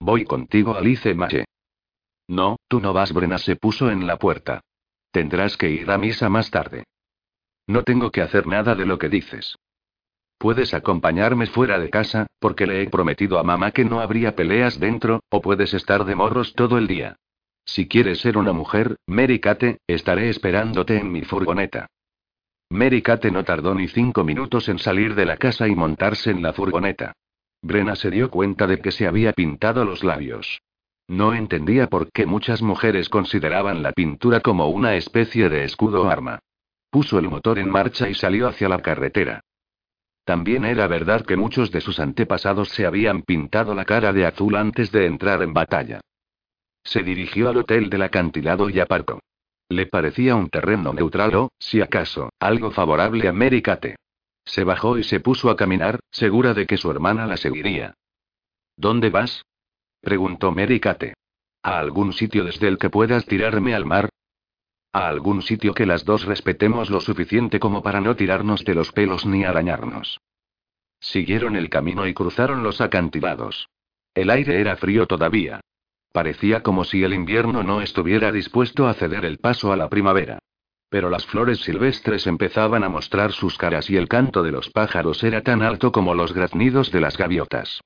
Voy contigo, Alice Mae. No, tú no vas. Brena se puso en la puerta. Tendrás que ir a misa más tarde. No tengo que hacer nada de lo que dices. Puedes acompañarme fuera de casa, porque le he prometido a mamá que no habría peleas dentro, o puedes estar de morros todo el día. Si quieres ser una mujer, Mary estaré esperándote en mi furgoneta. Mary no tardó ni cinco minutos en salir de la casa y montarse en la furgoneta. Brena se dio cuenta de que se había pintado los labios. No entendía por qué muchas mujeres consideraban la pintura como una especie de escudo o arma. Puso el motor en marcha y salió hacia la carretera. También era verdad que muchos de sus antepasados se habían pintado la cara de azul antes de entrar en batalla. Se dirigió al hotel del acantilado y aparcó. Le parecía un terreno neutral o, si acaso, algo favorable a Mary Kate. Se bajó y se puso a caminar, segura de que su hermana la seguiría. ¿Dónde vas? preguntó Mary Kate. ¿A algún sitio desde el que puedas tirarme al mar? ¿A algún sitio que las dos respetemos lo suficiente como para no tirarnos de los pelos ni arañarnos? Siguieron el camino y cruzaron los acantilados. El aire era frío todavía. Parecía como si el invierno no estuviera dispuesto a ceder el paso a la primavera. Pero las flores silvestres empezaban a mostrar sus caras y el canto de los pájaros era tan alto como los graznidos de las gaviotas.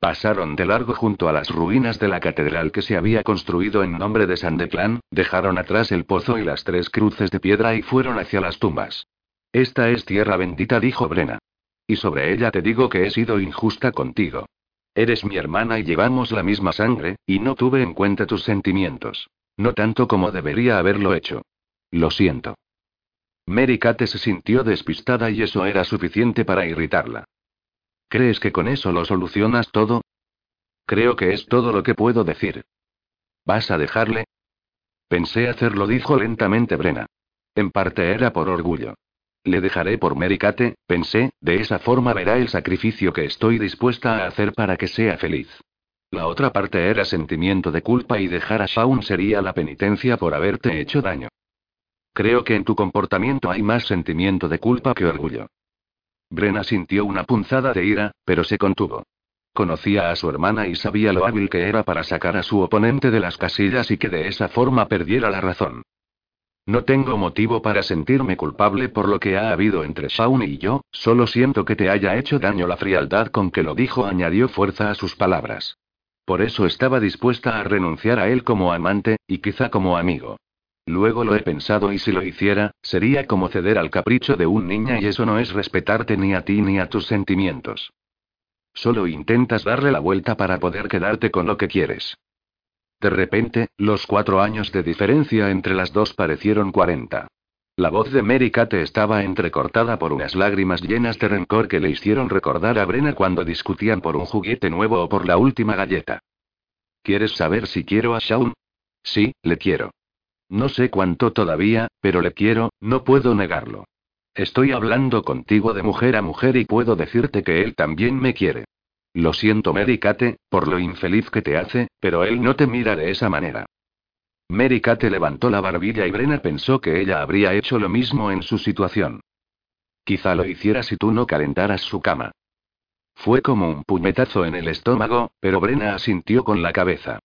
Pasaron de largo junto a las ruinas de la catedral que se había construido en nombre de San Declan, dejaron atrás el pozo y las tres cruces de piedra y fueron hacia las tumbas. Esta es tierra bendita, dijo Brena. Y sobre ella te digo que he sido injusta contigo. Eres mi hermana y llevamos la misma sangre, y no tuve en cuenta tus sentimientos. No tanto como debería haberlo hecho. Lo siento. Mary se sintió despistada y eso era suficiente para irritarla. ¿Crees que con eso lo solucionas todo? Creo que es todo lo que puedo decir. ¿Vas a dejarle? Pensé hacerlo, dijo lentamente Brena. En parte era por orgullo. Le dejaré por Mericate, pensé, de esa forma verá el sacrificio que estoy dispuesta a hacer para que sea feliz. La otra parte era sentimiento de culpa y dejar a Shaun sería la penitencia por haberte hecho daño. Creo que en tu comportamiento hay más sentimiento de culpa que orgullo. Brena sintió una punzada de ira, pero se contuvo. Conocía a su hermana y sabía lo hábil que era para sacar a su oponente de las casillas y que de esa forma perdiera la razón. No tengo motivo para sentirme culpable por lo que ha habido entre Shaun y yo, solo siento que te haya hecho daño la frialdad con que lo dijo, añadió fuerza a sus palabras. Por eso estaba dispuesta a renunciar a él como amante, y quizá como amigo. Luego lo he pensado y si lo hiciera, sería como ceder al capricho de un niña y eso no es respetarte ni a ti ni a tus sentimientos. Solo intentas darle la vuelta para poder quedarte con lo que quieres. De repente, los cuatro años de diferencia entre las dos parecieron cuarenta. La voz de Mary Kate estaba entrecortada por unas lágrimas llenas de rencor que le hicieron recordar a Brena cuando discutían por un juguete nuevo o por la última galleta. ¿Quieres saber si quiero a Shaun? Sí, le quiero. No sé cuánto todavía, pero le quiero, no puedo negarlo. Estoy hablando contigo de mujer a mujer y puedo decirte que él también me quiere. Lo siento, Mary por lo infeliz que te hace, pero él no te mira de esa manera. Mary Kate levantó la barbilla y Brena pensó que ella habría hecho lo mismo en su situación. Quizá lo hiciera si tú no calentaras su cama. Fue como un puñetazo en el estómago, pero Brena asintió con la cabeza.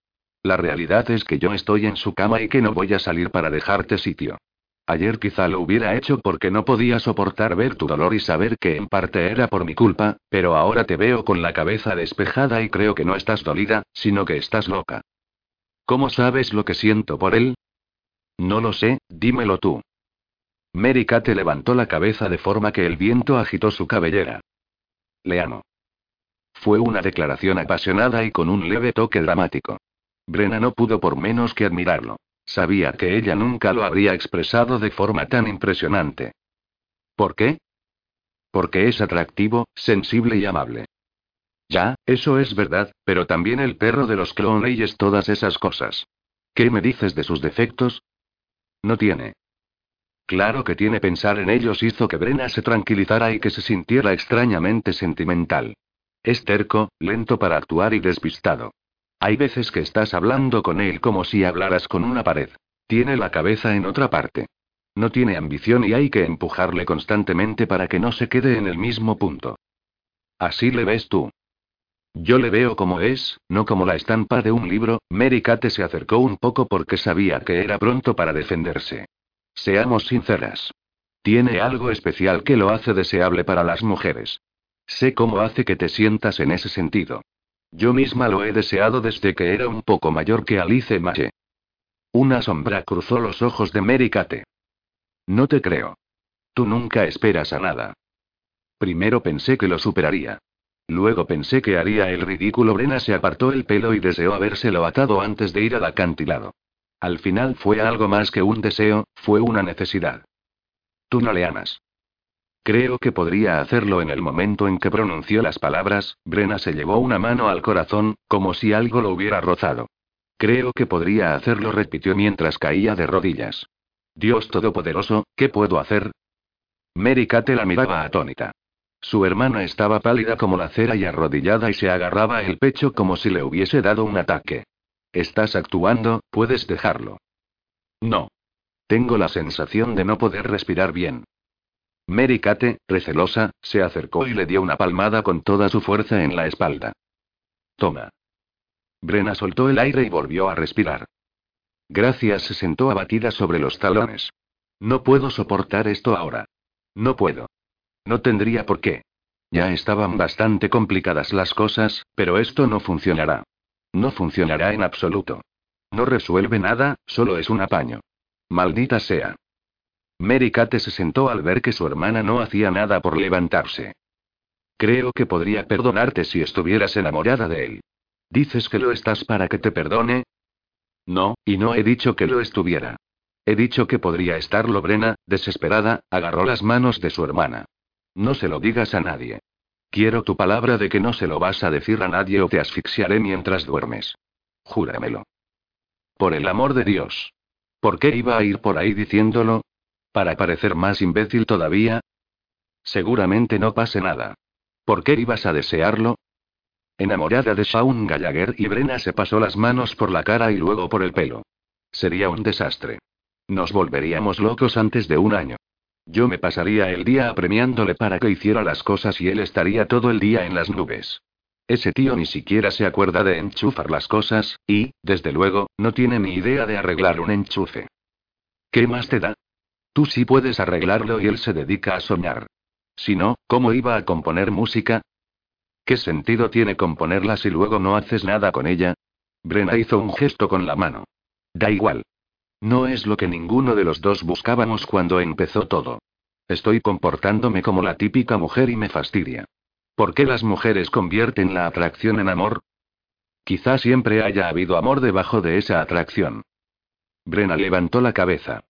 La realidad es que yo estoy en su cama y que no voy a salir para dejarte sitio. Ayer quizá lo hubiera hecho porque no podía soportar ver tu dolor y saber que en parte era por mi culpa, pero ahora te veo con la cabeza despejada y creo que no estás dolida, sino que estás loca. ¿Cómo sabes lo que siento por él? No lo sé, dímelo tú. Mary Kate levantó la cabeza de forma que el viento agitó su cabellera. Le amo. Fue una declaración apasionada y con un leve toque dramático. Brenna no pudo por menos que admirarlo. Sabía que ella nunca lo habría expresado de forma tan impresionante. ¿Por qué? Porque es atractivo, sensible y amable. Ya, eso es verdad, pero también el perro de los es todas esas cosas. ¿Qué me dices de sus defectos? No tiene. Claro que tiene pensar en ellos hizo que Brena se tranquilizara y que se sintiera extrañamente sentimental. Es terco, lento para actuar y despistado. Hay veces que estás hablando con él como si hablaras con una pared. Tiene la cabeza en otra parte. No tiene ambición y hay que empujarle constantemente para que no se quede en el mismo punto. Así le ves tú. Yo le veo como es, no como la estampa de un libro. Mary Kate se acercó un poco porque sabía que era pronto para defenderse. Seamos sinceras. Tiene algo especial que lo hace deseable para las mujeres. Sé cómo hace que te sientas en ese sentido. Yo misma lo he deseado desde que era un poco mayor que Alice Mache. Una sombra cruzó los ojos de Mary Kate. No te creo. Tú nunca esperas a nada. Primero pensé que lo superaría. Luego pensé que haría el ridículo. Brena se apartó el pelo y deseó habérselo atado antes de ir al acantilado. Al final fue algo más que un deseo, fue una necesidad. Tú no le amas. Creo que podría hacerlo en el momento en que pronunció las palabras, Brena se llevó una mano al corazón, como si algo lo hubiera rozado. Creo que podría hacerlo, repitió mientras caía de rodillas. Dios Todopoderoso, ¿qué puedo hacer? Mary Kate la miraba atónita. Su hermana estaba pálida como la cera y arrodillada y se agarraba el pecho como si le hubiese dado un ataque. Estás actuando, puedes dejarlo. No. Tengo la sensación de no poder respirar bien. Mary recelosa, se acercó y le dio una palmada con toda su fuerza en la espalda. Toma. Brena soltó el aire y volvió a respirar. Gracias se sentó abatida sobre los talones. No puedo soportar esto ahora. No puedo. No tendría por qué. Ya estaban bastante complicadas las cosas, pero esto no funcionará. No funcionará en absoluto. No resuelve nada, solo es un apaño. Maldita sea. Mary se sentó al ver que su hermana no hacía nada por levantarse. Creo que podría perdonarte si estuvieras enamorada de él. ¿Dices que lo estás para que te perdone? No, y no he dicho que lo estuviera. He dicho que podría estarlo. Brena, desesperada, agarró las manos de su hermana. No se lo digas a nadie. Quiero tu palabra de que no se lo vas a decir a nadie o te asfixiaré mientras duermes. Júramelo. Por el amor de Dios. ¿Por qué iba a ir por ahí diciéndolo? ¿Para parecer más imbécil todavía? Seguramente no pase nada. ¿Por qué ibas a desearlo? Enamorada de Shaun Gallagher y Brena se pasó las manos por la cara y luego por el pelo. Sería un desastre. Nos volveríamos locos antes de un año. Yo me pasaría el día apremiándole para que hiciera las cosas y él estaría todo el día en las nubes. Ese tío ni siquiera se acuerda de enchufar las cosas, y, desde luego, no tiene ni idea de arreglar un enchufe. ¿Qué más te da? Tú sí puedes arreglarlo y él se dedica a soñar. Si no, ¿cómo iba a componer música? ¿Qué sentido tiene componerla si luego no haces nada con ella? Brena hizo un gesto con la mano. Da igual. No es lo que ninguno de los dos buscábamos cuando empezó todo. Estoy comportándome como la típica mujer y me fastidia. ¿Por qué las mujeres convierten la atracción en amor? Quizá siempre haya habido amor debajo de esa atracción. Brena levantó la cabeza.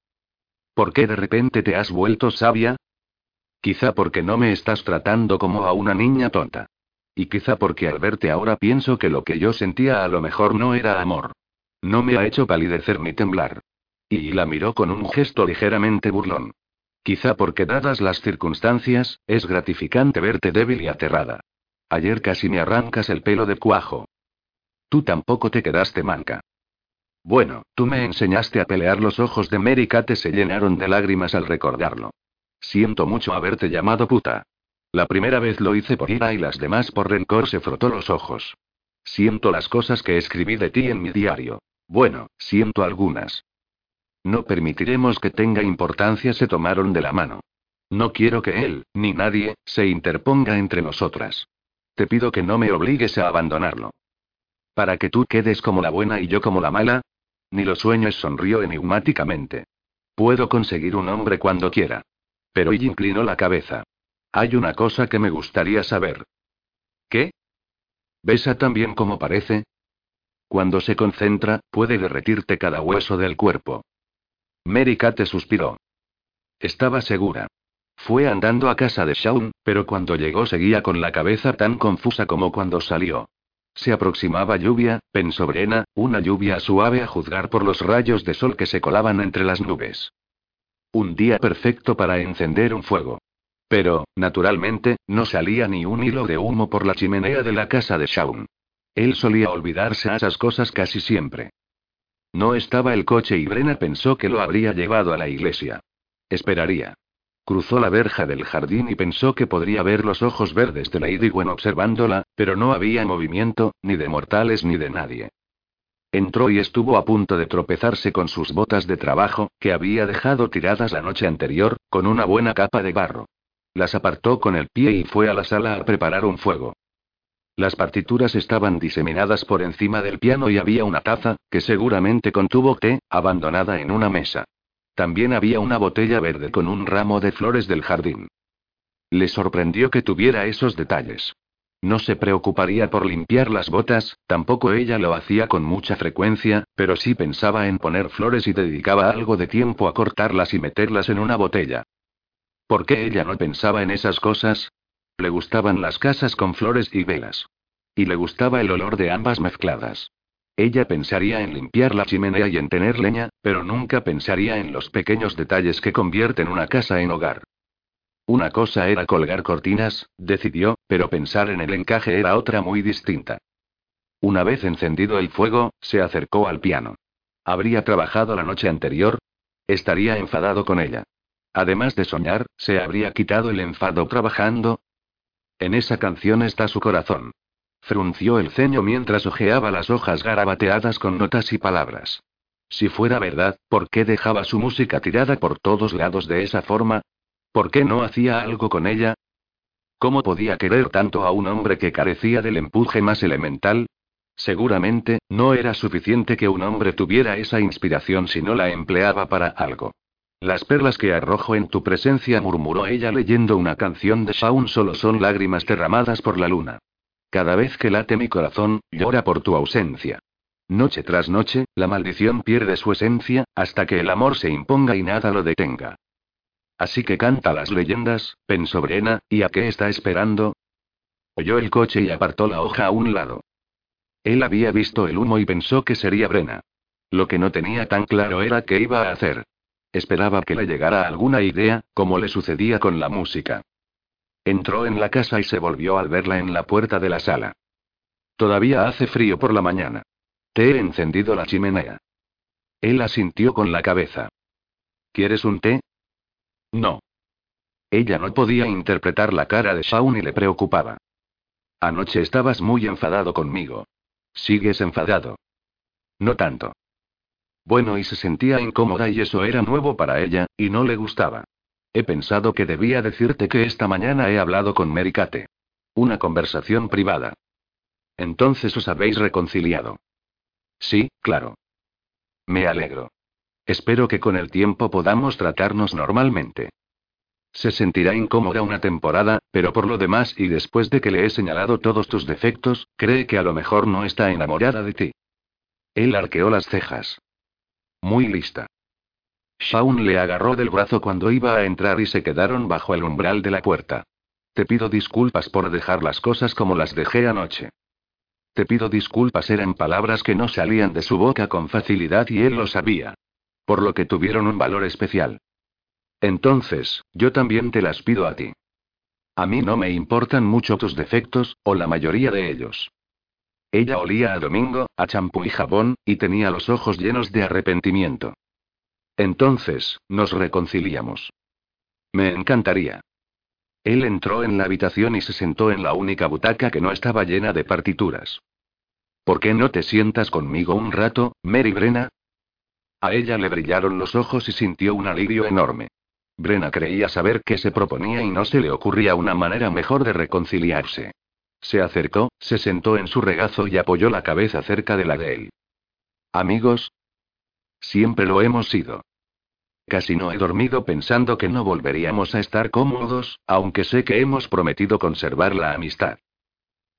¿Por qué de repente te has vuelto sabia? Quizá porque no me estás tratando como a una niña tonta. Y quizá porque al verte ahora pienso que lo que yo sentía a lo mejor no era amor. No me ha hecho palidecer ni temblar. Y la miró con un gesto ligeramente burlón. Quizá porque dadas las circunstancias, es gratificante verte débil y aterrada. Ayer casi me arrancas el pelo de cuajo. Tú tampoco te quedaste manca. Bueno, tú me enseñaste a pelear. Los ojos de Mary Kate se llenaron de lágrimas al recordarlo. Siento mucho haberte llamado puta. La primera vez lo hice por ira y las demás por rencor se frotó los ojos. Siento las cosas que escribí de ti en mi diario. Bueno, siento algunas. No permitiremos que tenga importancia, se tomaron de la mano. No quiero que él, ni nadie, se interponga entre nosotras. Te pido que no me obligues a abandonarlo. ¿Para que tú quedes como la buena y yo como la mala? Ni los sueños sonrió enigmáticamente. Puedo conseguir un hombre cuando quiera. Pero ella inclinó la cabeza. Hay una cosa que me gustaría saber. ¿Qué? ¿Besa tan bien como parece? Cuando se concentra, puede derretirte cada hueso del cuerpo. Mary Kate suspiró. Estaba segura. Fue andando a casa de Shaun, pero cuando llegó seguía con la cabeza tan confusa como cuando salió. Se aproximaba lluvia, pensó Brena, una lluvia suave a juzgar por los rayos de sol que se colaban entre las nubes. Un día perfecto para encender un fuego. Pero, naturalmente, no salía ni un hilo de humo por la chimenea de la casa de Shaun. Él solía olvidarse a esas cosas casi siempre. No estaba el coche y Brena pensó que lo habría llevado a la iglesia. Esperaría. Cruzó la verja del jardín y pensó que podría ver los ojos verdes de Lady Gwen observándola, pero no había movimiento, ni de mortales ni de nadie. Entró y estuvo a punto de tropezarse con sus botas de trabajo, que había dejado tiradas la noche anterior, con una buena capa de barro. Las apartó con el pie y fue a la sala a preparar un fuego. Las partituras estaban diseminadas por encima del piano y había una taza, que seguramente contuvo té, abandonada en una mesa. También había una botella verde con un ramo de flores del jardín. Le sorprendió que tuviera esos detalles. No se preocuparía por limpiar las botas, tampoco ella lo hacía con mucha frecuencia, pero sí pensaba en poner flores y dedicaba algo de tiempo a cortarlas y meterlas en una botella. ¿Por qué ella no pensaba en esas cosas? Le gustaban las casas con flores y velas. Y le gustaba el olor de ambas mezcladas. Ella pensaría en limpiar la chimenea y en tener leña, pero nunca pensaría en los pequeños detalles que convierten una casa en hogar. Una cosa era colgar cortinas, decidió, pero pensar en el encaje era otra muy distinta. Una vez encendido el fuego, se acercó al piano. ¿Habría trabajado la noche anterior? Estaría enfadado con ella. Además de soñar, ¿se habría quitado el enfado trabajando? En esa canción está su corazón. Frunció el ceño mientras hojeaba las hojas garabateadas con notas y palabras. Si fuera verdad, ¿por qué dejaba su música tirada por todos lados de esa forma? ¿Por qué no hacía algo con ella? ¿Cómo podía querer tanto a un hombre que carecía del empuje más elemental? Seguramente, no era suficiente que un hombre tuviera esa inspiración si no la empleaba para algo. Las perlas que arrojo en tu presencia, murmuró ella leyendo una canción de Shaun, solo son lágrimas derramadas por la luna. Cada vez que late mi corazón, llora por tu ausencia. Noche tras noche, la maldición pierde su esencia, hasta que el amor se imponga y nada lo detenga. Así que canta las leyendas, pensó Brena, ¿y a qué está esperando? Oyó el coche y apartó la hoja a un lado. Él había visto el humo y pensó que sería Brena. Lo que no tenía tan claro era qué iba a hacer. Esperaba que le llegara alguna idea, como le sucedía con la música. Entró en la casa y se volvió al verla en la puerta de la sala. Todavía hace frío por la mañana. Te he encendido la chimenea. Él asintió con la cabeza. ¿Quieres un té? No. Ella no podía interpretar la cara de Shaun y le preocupaba. Anoche estabas muy enfadado conmigo. ¿Sigues enfadado? No tanto. Bueno, y se sentía incómoda y eso era nuevo para ella, y no le gustaba. He pensado que debía decirte que esta mañana he hablado con Mary Kate. Una conversación privada. Entonces os habéis reconciliado. Sí, claro. Me alegro. Espero que con el tiempo podamos tratarnos normalmente. Se sentirá incómoda una temporada, pero por lo demás y después de que le he señalado todos tus defectos, cree que a lo mejor no está enamorada de ti. Él arqueó las cejas. Muy lista. Shaun le agarró del brazo cuando iba a entrar y se quedaron bajo el umbral de la puerta. Te pido disculpas por dejar las cosas como las dejé anoche. Te pido disculpas eran palabras que no salían de su boca con facilidad y él lo sabía. Por lo que tuvieron un valor especial. Entonces, yo también te las pido a ti. A mí no me importan mucho tus defectos, o la mayoría de ellos. Ella olía a domingo, a champú y jabón, y tenía los ojos llenos de arrepentimiento. Entonces, nos reconciliamos. Me encantaría. Él entró en la habitación y se sentó en la única butaca que no estaba llena de partituras. ¿Por qué no te sientas conmigo un rato, Mary Brena? A ella le brillaron los ojos y sintió un alivio enorme. Brena creía saber qué se proponía y no se le ocurría una manera mejor de reconciliarse. Se acercó, se sentó en su regazo y apoyó la cabeza cerca de la de él. Amigos, Siempre lo hemos sido. Casi no he dormido pensando que no volveríamos a estar cómodos, aunque sé que hemos prometido conservar la amistad.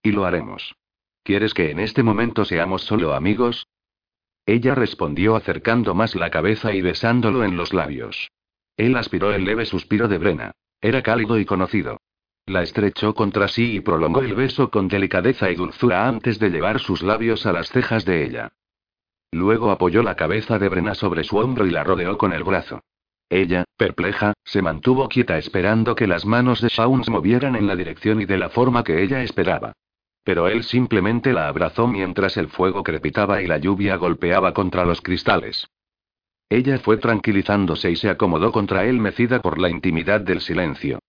Y lo haremos. ¿Quieres que en este momento seamos solo amigos? Ella respondió acercando más la cabeza y besándolo en los labios. Él aspiró el leve suspiro de Brena. Era cálido y conocido. La estrechó contra sí y prolongó el beso con delicadeza y dulzura antes de llevar sus labios a las cejas de ella. Luego apoyó la cabeza de Brena sobre su hombro y la rodeó con el brazo. Ella, perpleja, se mantuvo quieta esperando que las manos de Shaun se movieran en la dirección y de la forma que ella esperaba. Pero él simplemente la abrazó mientras el fuego crepitaba y la lluvia golpeaba contra los cristales. Ella fue tranquilizándose y se acomodó contra él mecida por la intimidad del silencio.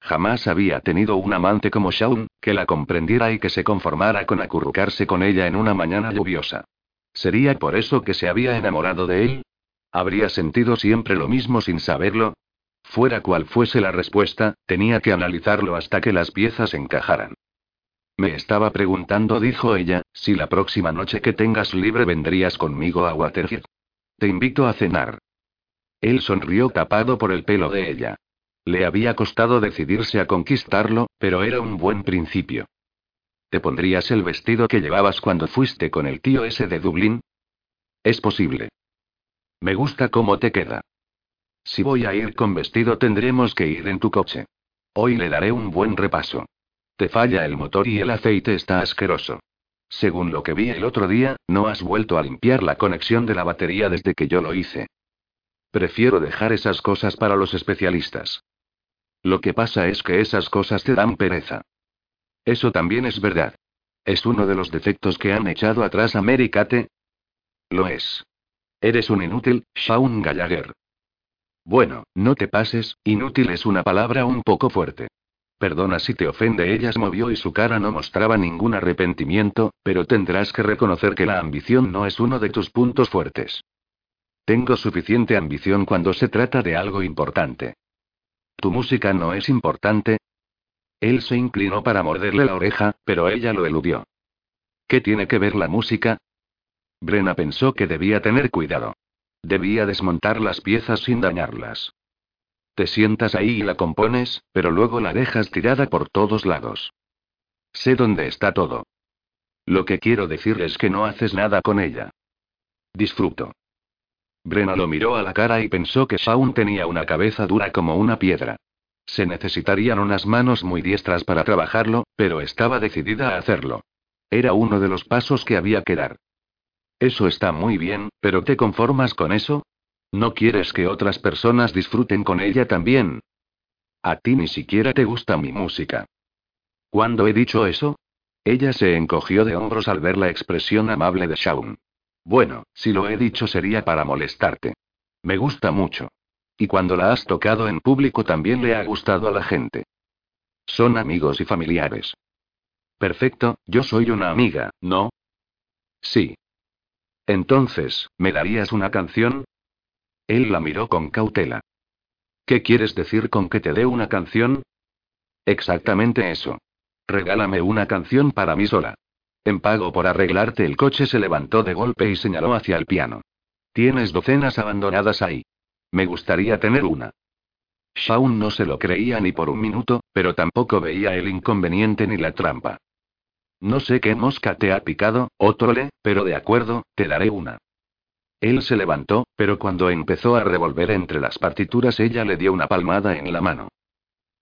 Jamás había tenido un amante como Shaun, que la comprendiera y que se conformara con acurrucarse con ella en una mañana lluviosa. ¿Sería por eso que se había enamorado de él? ¿Habría sentido siempre lo mismo sin saberlo? Fuera cual fuese la respuesta, tenía que analizarlo hasta que las piezas encajaran. Me estaba preguntando, dijo ella, si la próxima noche que tengas libre vendrías conmigo a Waterhead. Te invito a cenar. Él sonrió tapado por el pelo de ella. Le había costado decidirse a conquistarlo, pero era un buen principio. ¿Te pondrías el vestido que llevabas cuando fuiste con el tío ese de Dublín? Es posible. Me gusta cómo te queda. Si voy a ir con vestido tendremos que ir en tu coche. Hoy le daré un buen repaso. Te falla el motor y el aceite está asqueroso. Según lo que vi el otro día, no has vuelto a limpiar la conexión de la batería desde que yo lo hice. Prefiero dejar esas cosas para los especialistas. Lo que pasa es que esas cosas te dan pereza. Eso también es verdad. ¿Es uno de los defectos que han echado atrás a Mary Kate? Lo es. Eres un inútil, Shaun Gallagher. Bueno, no te pases, inútil es una palabra un poco fuerte. Perdona si te ofende, ella se movió y su cara no mostraba ningún arrepentimiento, pero tendrás que reconocer que la ambición no es uno de tus puntos fuertes. Tengo suficiente ambición cuando se trata de algo importante. ¿Tu música no es importante? Él se inclinó para morderle la oreja, pero ella lo eludió. ¿Qué tiene que ver la música? Brena pensó que debía tener cuidado. Debía desmontar las piezas sin dañarlas. Te sientas ahí y la compones, pero luego la dejas tirada por todos lados. Sé dónde está todo. Lo que quiero decir es que no haces nada con ella. Disfruto. Brena lo miró a la cara y pensó que Shaun tenía una cabeza dura como una piedra. Se necesitarían unas manos muy diestras para trabajarlo, pero estaba decidida a hacerlo. Era uno de los pasos que había que dar. Eso está muy bien, pero ¿te conformas con eso? ¿No quieres que otras personas disfruten con ella también? A ti ni siquiera te gusta mi música. ¿Cuándo he dicho eso? Ella se encogió de hombros al ver la expresión amable de Shaun. Bueno, si lo he dicho sería para molestarte. Me gusta mucho. Y cuando la has tocado en público también le ha gustado a la gente. Son amigos y familiares. Perfecto, yo soy una amiga, ¿no? Sí. Entonces, ¿me darías una canción? Él la miró con cautela. ¿Qué quieres decir con que te dé una canción? Exactamente eso. Regálame una canción para mí sola. En pago por arreglarte el coche se levantó de golpe y señaló hacia el piano. Tienes docenas abandonadas ahí. Me gustaría tener una. Shaun no se lo creía ni por un minuto, pero tampoco veía el inconveniente ni la trampa. No sé qué mosca te ha picado, Otrole, pero de acuerdo, te daré una. Él se levantó, pero cuando empezó a revolver entre las partituras ella le dio una palmada en la mano.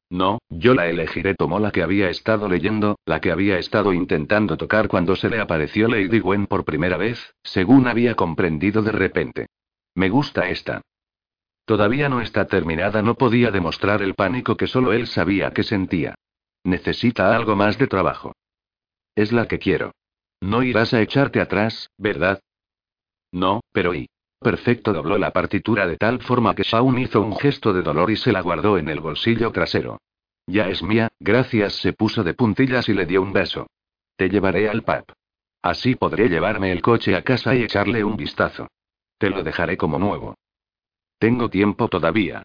No, yo la elegiré. Tomó la que había estado leyendo, la que había estado intentando tocar cuando se le apareció Lady Gwen por primera vez, según había comprendido de repente. Me gusta esta. Todavía no está terminada, no podía demostrar el pánico que solo él sabía que sentía. Necesita algo más de trabajo. Es la que quiero. No irás a echarte atrás, ¿verdad? No, pero y. Perfecto dobló la partitura de tal forma que Shaun hizo un gesto de dolor y se la guardó en el bolsillo trasero. Ya es mía, gracias, se puso de puntillas y le dio un beso. Te llevaré al pub. Así podré llevarme el coche a casa y echarle un vistazo. Te lo dejaré como nuevo. Tengo tiempo todavía.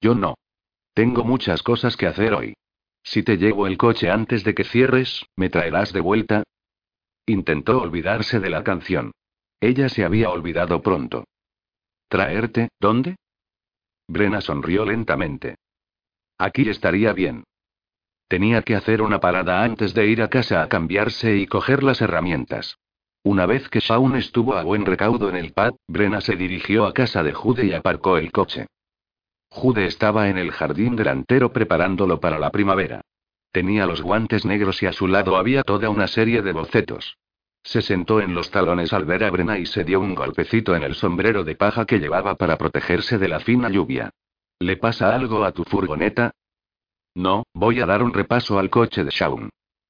Yo no. Tengo muchas cosas que hacer hoy. Si te llevo el coche antes de que cierres, ¿me traerás de vuelta? Intentó olvidarse de la canción. Ella se había olvidado pronto. ¿Traerte? ¿Dónde? Brena sonrió lentamente. Aquí estaría bien. Tenía que hacer una parada antes de ir a casa a cambiarse y coger las herramientas. Una vez que Shaun estuvo a buen recaudo en el pad, Brena se dirigió a casa de Jude y aparcó el coche. Jude estaba en el jardín delantero preparándolo para la primavera. Tenía los guantes negros y a su lado había toda una serie de bocetos. Se sentó en los talones al ver a Brena y se dio un golpecito en el sombrero de paja que llevaba para protegerse de la fina lluvia. ¿Le pasa algo a tu furgoneta? No, voy a dar un repaso al coche de Shaun.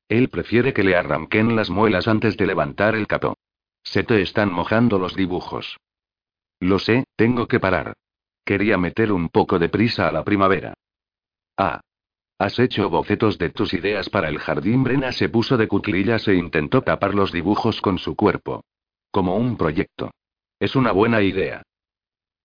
Él prefiere que le arranquen las muelas antes de levantar el capó. Se te están mojando los dibujos. Lo sé, tengo que parar. Quería meter un poco de prisa a la primavera. Ah. ¿Has hecho bocetos de tus ideas para el jardín? Brena se puso de cuclillas e intentó tapar los dibujos con su cuerpo. Como un proyecto. Es una buena idea.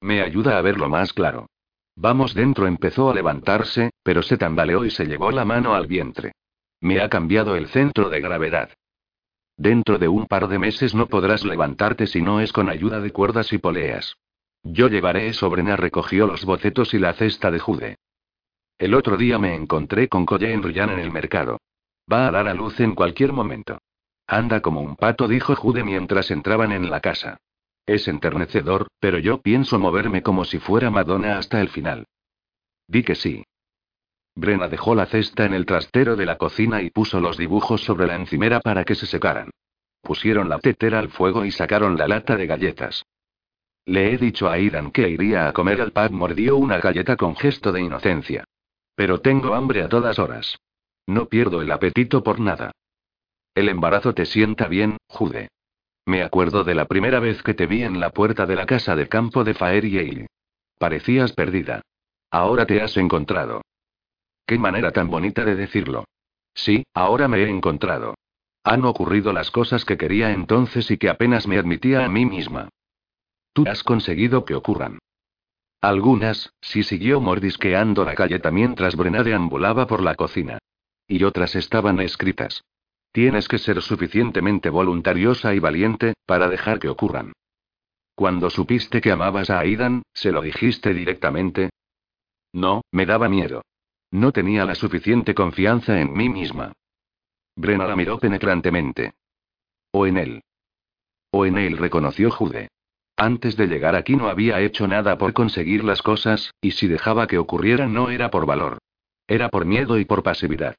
Me ayuda a verlo más claro. Vamos dentro empezó a levantarse, pero se tambaleó y se llevó la mano al vientre. Me ha cambiado el centro de gravedad. Dentro de un par de meses no podrás levantarte si no es con ayuda de cuerdas y poleas. Yo llevaré eso. Brena recogió los bocetos y la cesta de Jude. El otro día me encontré con Colleen Ryan en el mercado. Va a dar a luz en cualquier momento. Anda como un pato, dijo Jude mientras entraban en la casa. Es enternecedor, pero yo pienso moverme como si fuera Madonna hasta el final. Di que sí. Brena dejó la cesta en el trastero de la cocina y puso los dibujos sobre la encimera para que se secaran. Pusieron la tetera al fuego y sacaron la lata de galletas. Le he dicho a Aidan que iría a comer al pub. Mordió una galleta con gesto de inocencia. Pero tengo hambre a todas horas. No pierdo el apetito por nada. El embarazo te sienta bien, Jude. Me acuerdo de la primera vez que te vi en la puerta de la casa de campo de Fair. Parecías perdida. Ahora te has encontrado. Qué manera tan bonita de decirlo. Sí, ahora me he encontrado. Han ocurrido las cosas que quería entonces y que apenas me admitía a mí misma. Tú has conseguido que ocurran. Algunas, sí siguió mordisqueando la galleta mientras Brenna deambulaba por la cocina. Y otras estaban escritas. Tienes que ser suficientemente voluntariosa y valiente, para dejar que ocurran. Cuando supiste que amabas a Aidan, ¿se lo dijiste directamente? No, me daba miedo. No tenía la suficiente confianza en mí misma. Brenna la miró penetrantemente. O en él. O en él reconoció Jude. Antes de llegar aquí no había hecho nada por conseguir las cosas, y si dejaba que ocurriera no era por valor. Era por miedo y por pasividad.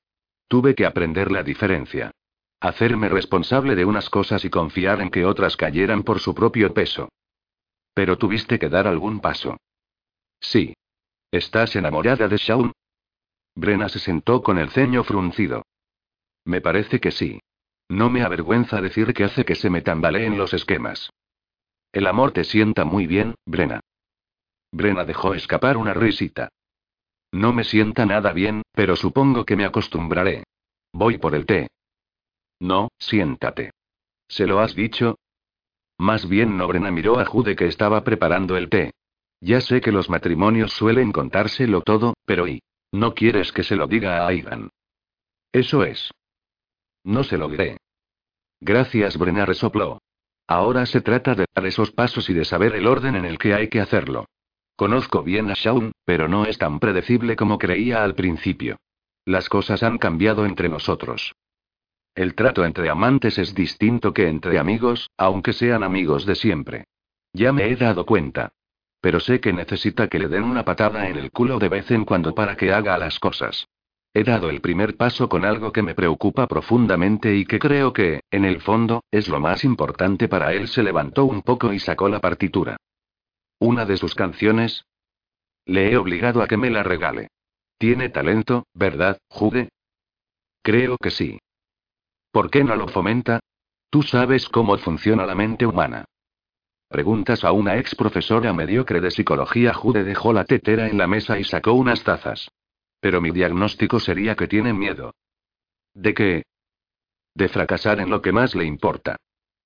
Tuve que aprender la diferencia. Hacerme responsable de unas cosas y confiar en que otras cayeran por su propio peso. Pero tuviste que dar algún paso. Sí. ¿Estás enamorada de Shaun? Brena se sentó con el ceño fruncido. Me parece que sí. No me avergüenza decir que hace que se me tambaleen los esquemas. El amor te sienta muy bien, Brena. Brena dejó escapar una risita. No me sienta nada bien, pero supongo que me acostumbraré. Voy por el té. No, siéntate. ¿Se lo has dicho? Más bien Nobrena miró a Jude que estaba preparando el té. Ya sé que los matrimonios suelen contárselo todo, pero ¿y? ¿No quieres que se lo diga a Aidan? Eso es. No se lo diré. Gracias, Brena resopló. Ahora se trata de dar esos pasos y de saber el orden en el que hay que hacerlo. Conozco bien a Shaun, pero no es tan predecible como creía al principio. Las cosas han cambiado entre nosotros. El trato entre amantes es distinto que entre amigos, aunque sean amigos de siempre. Ya me he dado cuenta. Pero sé que necesita que le den una patada en el culo de vez en cuando para que haga las cosas. He dado el primer paso con algo que me preocupa profundamente y que creo que, en el fondo, es lo más importante para él. Se levantó un poco y sacó la partitura. ¿Una de sus canciones? Le he obligado a que me la regale. Tiene talento, ¿verdad, Jude? Creo que sí. ¿Por qué no lo fomenta? Tú sabes cómo funciona la mente humana. Preguntas a una ex profesora mediocre de psicología. Jude dejó la tetera en la mesa y sacó unas tazas. Pero mi diagnóstico sería que tiene miedo. ¿De qué? De fracasar en lo que más le importa.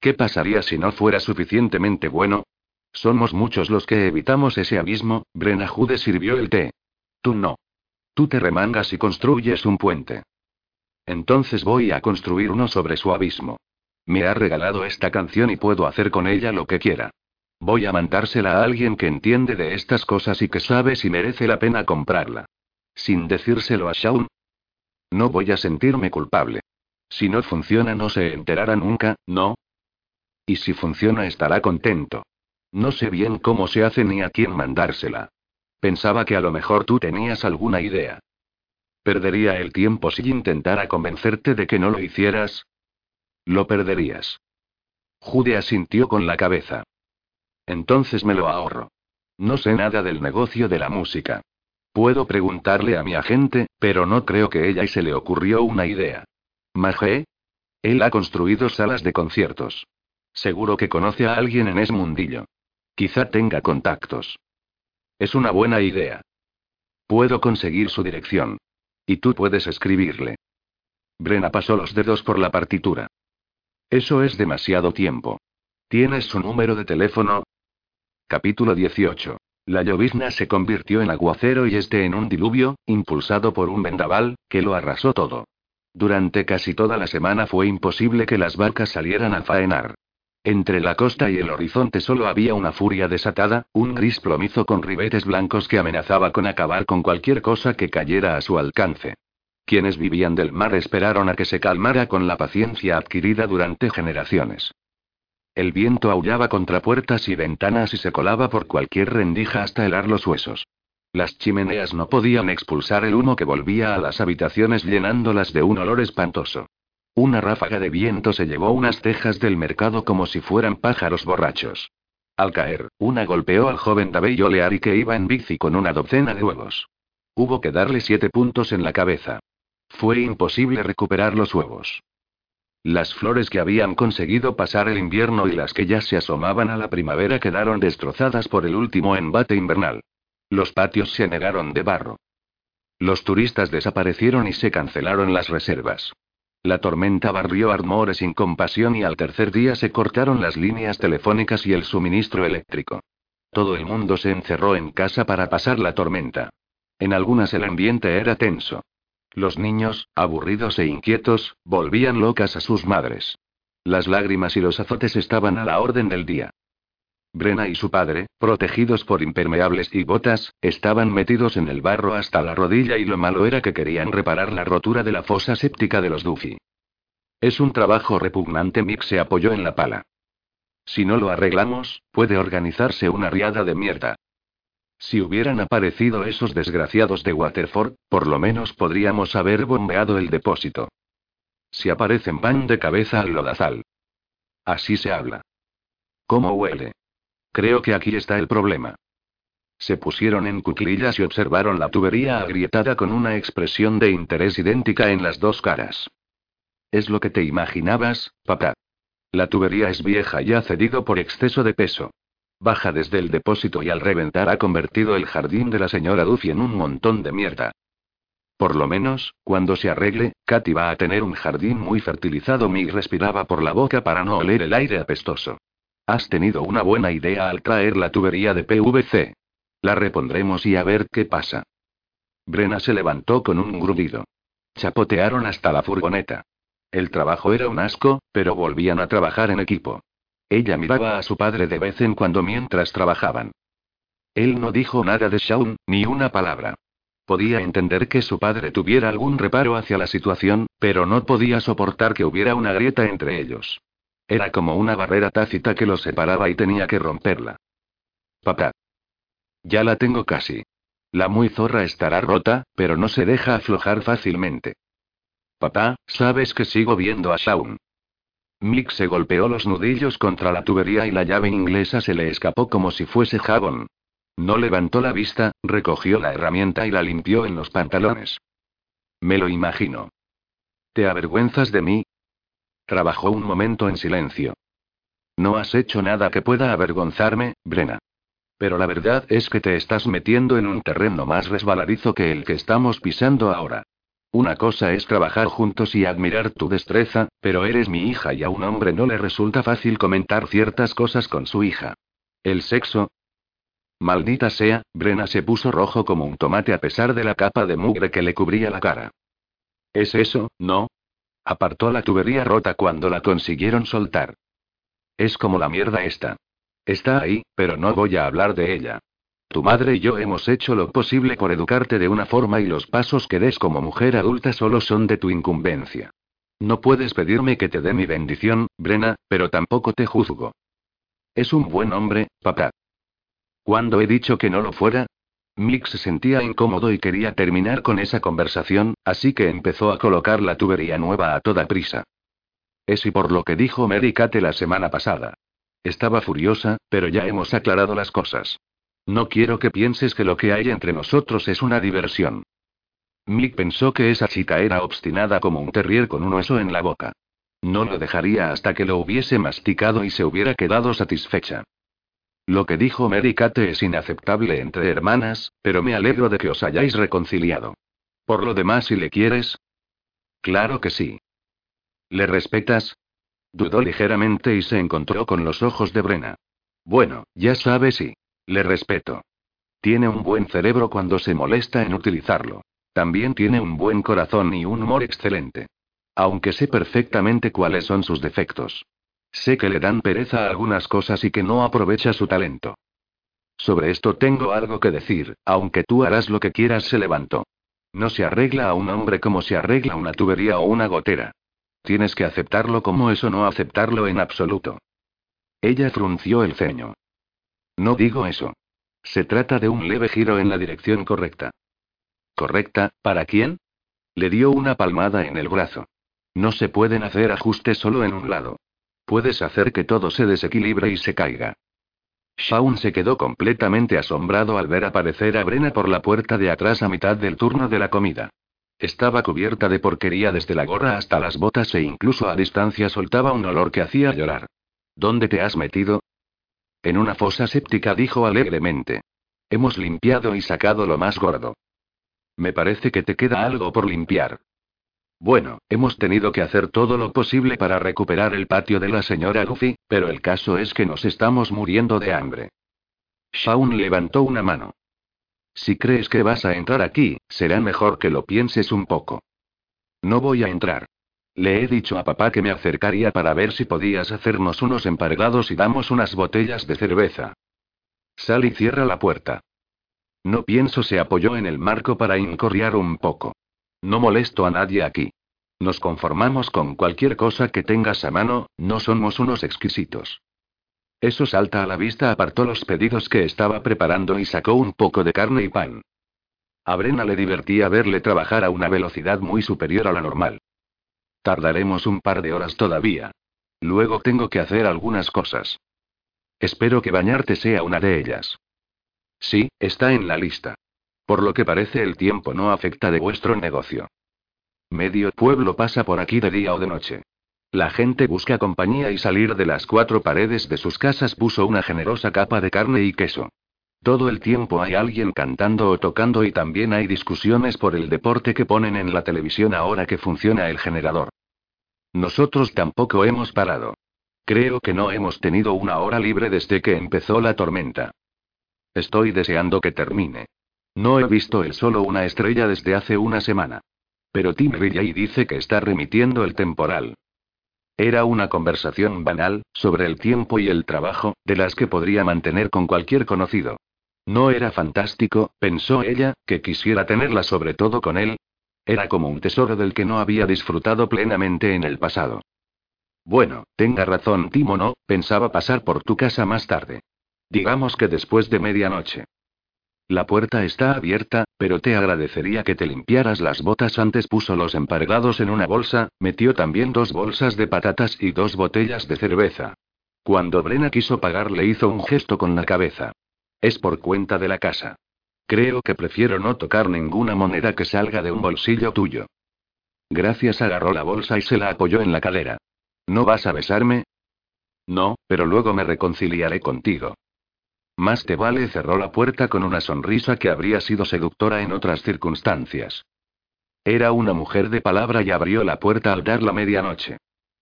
¿Qué pasaría si no fuera suficientemente bueno? Somos muchos los que evitamos ese abismo. Brena Jude sirvió el té. Tú no. Tú te remangas y construyes un puente. Entonces voy a construir uno sobre su abismo. Me ha regalado esta canción y puedo hacer con ella lo que quiera. Voy a mandársela a alguien que entiende de estas cosas y que sabe si merece la pena comprarla. Sin decírselo a Shaun. No voy a sentirme culpable. Si no funciona no se enterará nunca, ¿no? Y si funciona estará contento. No sé bien cómo se hace ni a quién mandársela. Pensaba que a lo mejor tú tenías alguna idea. ¿Perdería el tiempo si intentara convencerte de que no lo hicieras? Lo perderías. Jude asintió con la cabeza. Entonces me lo ahorro. No sé nada del negocio de la música. Puedo preguntarle a mi agente, pero no creo que ella se le ocurrió una idea. ¿Magé? Él ha construido salas de conciertos. Seguro que conoce a alguien en ese mundillo. Quizá tenga contactos. Es una buena idea. Puedo conseguir su dirección. Y tú puedes escribirle. Brena pasó los dedos por la partitura. Eso es demasiado tiempo. ¿Tienes su número de teléfono? Capítulo 18. La llovizna se convirtió en aguacero y este en un diluvio, impulsado por un vendaval, que lo arrasó todo. Durante casi toda la semana fue imposible que las barcas salieran a faenar. Entre la costa y el horizonte solo había una furia desatada, un gris plomizo con ribetes blancos que amenazaba con acabar con cualquier cosa que cayera a su alcance. Quienes vivían del mar esperaron a que se calmara con la paciencia adquirida durante generaciones. El viento aullaba contra puertas y ventanas y se colaba por cualquier rendija hasta helar los huesos. Las chimeneas no podían expulsar el humo que volvía a las habitaciones llenándolas de un olor espantoso. Una ráfaga de viento se llevó unas tejas del mercado como si fueran pájaros borrachos. Al caer, una golpeó al joven David Oleari que iba en bici con una docena de huevos. Hubo que darle siete puntos en la cabeza. Fue imposible recuperar los huevos. Las flores que habían conseguido pasar el invierno y las que ya se asomaban a la primavera quedaron destrozadas por el último embate invernal. Los patios se negaron de barro. Los turistas desaparecieron y se cancelaron las reservas. La tormenta barrió Ardmore sin compasión y al tercer día se cortaron las líneas telefónicas y el suministro eléctrico. Todo el mundo se encerró en casa para pasar la tormenta. En algunas el ambiente era tenso. Los niños, aburridos e inquietos, volvían locas a sus madres. Las lágrimas y los azotes estaban a la orden del día. Brena y su padre, protegidos por impermeables y botas, estaban metidos en el barro hasta la rodilla y lo malo era que querían reparar la rotura de la fosa séptica de los Duffy. Es un trabajo repugnante, Mick se apoyó en la pala. Si no lo arreglamos, puede organizarse una riada de mierda. Si hubieran aparecido esos desgraciados de Waterford, por lo menos podríamos haber bombeado el depósito. Si aparecen van de cabeza al lodazal. Así se habla. ¿Cómo huele? Creo que aquí está el problema. Se pusieron en cuclillas y observaron la tubería agrietada con una expresión de interés idéntica en las dos caras. ¿Es lo que te imaginabas, papá? La tubería es vieja y ha cedido por exceso de peso. Baja desde el depósito y al reventar ha convertido el jardín de la señora Duffy en un montón de mierda. Por lo menos, cuando se arregle, Katy va a tener un jardín muy fertilizado. Mig respiraba por la boca para no oler el aire apestoso. Has tenido una buena idea al traer la tubería de PVC. La repondremos y a ver qué pasa. Brena se levantó con un grudido. Chapotearon hasta la furgoneta. El trabajo era un asco, pero volvían a trabajar en equipo. Ella miraba a su padre de vez en cuando mientras trabajaban. Él no dijo nada de Shaun, ni una palabra. Podía entender que su padre tuviera algún reparo hacia la situación, pero no podía soportar que hubiera una grieta entre ellos. Era como una barrera tácita que los separaba y tenía que romperla. Papá. Ya la tengo casi. La muy zorra estará rota, pero no se deja aflojar fácilmente. Papá, sabes que sigo viendo a Shaun. Mick se golpeó los nudillos contra la tubería y la llave inglesa se le escapó como si fuese jabón. No levantó la vista, recogió la herramienta y la limpió en los pantalones. Me lo imagino. ¿Te avergüenzas de mí? Trabajó un momento en silencio. No has hecho nada que pueda avergonzarme, Brena. Pero la verdad es que te estás metiendo en un terreno más resbaladizo que el que estamos pisando ahora. Una cosa es trabajar juntos y admirar tu destreza, pero eres mi hija y a un hombre no le resulta fácil comentar ciertas cosas con su hija. El sexo. Maldita sea, Brena se puso rojo como un tomate a pesar de la capa de mugre que le cubría la cara. ¿Es eso, no? Apartó la tubería rota cuando la consiguieron soltar. Es como la mierda esta. Está ahí, pero no voy a hablar de ella. Tu madre y yo hemos hecho lo posible por educarte de una forma y los pasos que des como mujer adulta solo son de tu incumbencia. No puedes pedirme que te dé mi bendición, Brena, pero tampoco te juzgo. Es un buen hombre, papá. ¿Cuándo he dicho que no lo fuera? Mick se sentía incómodo y quería terminar con esa conversación, así que empezó a colocar la tubería nueva a toda prisa. Es y por lo que dijo Mary Kate la semana pasada. Estaba furiosa, pero ya hemos aclarado las cosas. No quiero que pienses que lo que hay entre nosotros es una diversión. Mick pensó que esa chica era obstinada como un terrier con un hueso en la boca. No lo dejaría hasta que lo hubiese masticado y se hubiera quedado satisfecha. Lo que dijo Mary Kate es inaceptable entre hermanas, pero me alegro de que os hayáis reconciliado. Por lo demás, si le quieres. Claro que sí. ¿Le respetas? Dudó ligeramente y se encontró con los ojos de Brena. Bueno, ya sabes sí. Le respeto. Tiene un buen cerebro cuando se molesta en utilizarlo. También tiene un buen corazón y un humor excelente. Aunque sé perfectamente cuáles son sus defectos. Sé que le dan pereza a algunas cosas y que no aprovecha su talento. Sobre esto tengo algo que decir, aunque tú harás lo que quieras, se levantó. No se arregla a un hombre como se arregla una tubería o una gotera. Tienes que aceptarlo como eso no aceptarlo en absoluto. Ella frunció el ceño. No digo eso. Se trata de un leve giro en la dirección correcta. ¿Correcta? ¿Para quién? Le dio una palmada en el brazo. No se pueden hacer ajustes solo en un lado. Puedes hacer que todo se desequilibre y se caiga. Shaun se quedó completamente asombrado al ver aparecer a Brena por la puerta de atrás a mitad del turno de la comida. Estaba cubierta de porquería desde la gorra hasta las botas e incluso a distancia soltaba un olor que hacía llorar. ¿Dónde te has metido? En una fosa séptica dijo alegremente. Hemos limpiado y sacado lo más gordo. Me parece que te queda algo por limpiar. Bueno, hemos tenido que hacer todo lo posible para recuperar el patio de la señora Goofy, pero el caso es que nos estamos muriendo de hambre. Shaun levantó una mano. Si crees que vas a entrar aquí, será mejor que lo pienses un poco. No voy a entrar. Le he dicho a papá que me acercaría para ver si podías hacernos unos emparedados y damos unas botellas de cerveza. Sal y cierra la puerta. No pienso, se apoyó en el marco para incorriar un poco. No molesto a nadie aquí. Nos conformamos con cualquier cosa que tengas a mano, no somos unos exquisitos. Eso salta a la vista, apartó los pedidos que estaba preparando y sacó un poco de carne y pan. A Brena le divertía verle trabajar a una velocidad muy superior a la normal. Tardaremos un par de horas todavía. Luego tengo que hacer algunas cosas. Espero que bañarte sea una de ellas. Sí, está en la lista. Por lo que parece el tiempo no afecta de vuestro negocio. Medio pueblo pasa por aquí de día o de noche. La gente busca compañía y salir de las cuatro paredes de sus casas puso una generosa capa de carne y queso. Todo el tiempo hay alguien cantando o tocando y también hay discusiones por el deporte que ponen en la televisión ahora que funciona el generador. Nosotros tampoco hemos parado. Creo que no hemos tenido una hora libre desde que empezó la tormenta. Estoy deseando que termine. No he visto el solo una estrella desde hace una semana. Pero Tim Riley dice que está remitiendo el temporal. Era una conversación banal, sobre el tiempo y el trabajo, de las que podría mantener con cualquier conocido. No era fantástico, pensó ella, que quisiera tenerla sobre todo con él. Era como un tesoro del que no había disfrutado plenamente en el pasado. Bueno, tenga razón Timo, no, pensaba pasar por tu casa más tarde. Digamos que después de medianoche. La puerta está abierta, pero te agradecería que te limpiaras las botas antes. Puso los emparedados en una bolsa, metió también dos bolsas de patatas y dos botellas de cerveza. Cuando Brena quiso pagar le hizo un gesto con la cabeza. Es por cuenta de la casa. Creo que prefiero no tocar ninguna moneda que salga de un bolsillo tuyo. Gracias agarró la bolsa y se la apoyó en la cadera. ¿No vas a besarme? No, pero luego me reconciliaré contigo. Más te vale cerró la puerta con una sonrisa que habría sido seductora en otras circunstancias. Era una mujer de palabra y abrió la puerta al dar la medianoche.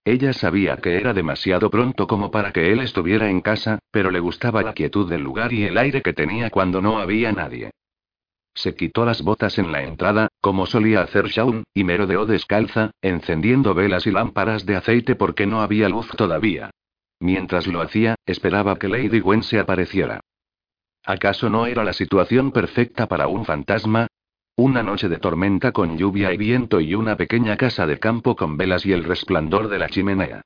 Ella sabía que era demasiado pronto como para que él estuviera en casa, pero le gustaba la quietud del lugar y el aire que tenía cuando no había nadie. Se quitó las botas en la entrada, como solía hacer Shaun, y merodeó descalza, encendiendo velas y lámparas de aceite porque no había luz todavía. Mientras lo hacía, esperaba que Lady Gwen se apareciera. ¿Acaso no era la situación perfecta para un fantasma? Una noche de tormenta con lluvia y viento y una pequeña casa de campo con velas y el resplandor de la chimenea.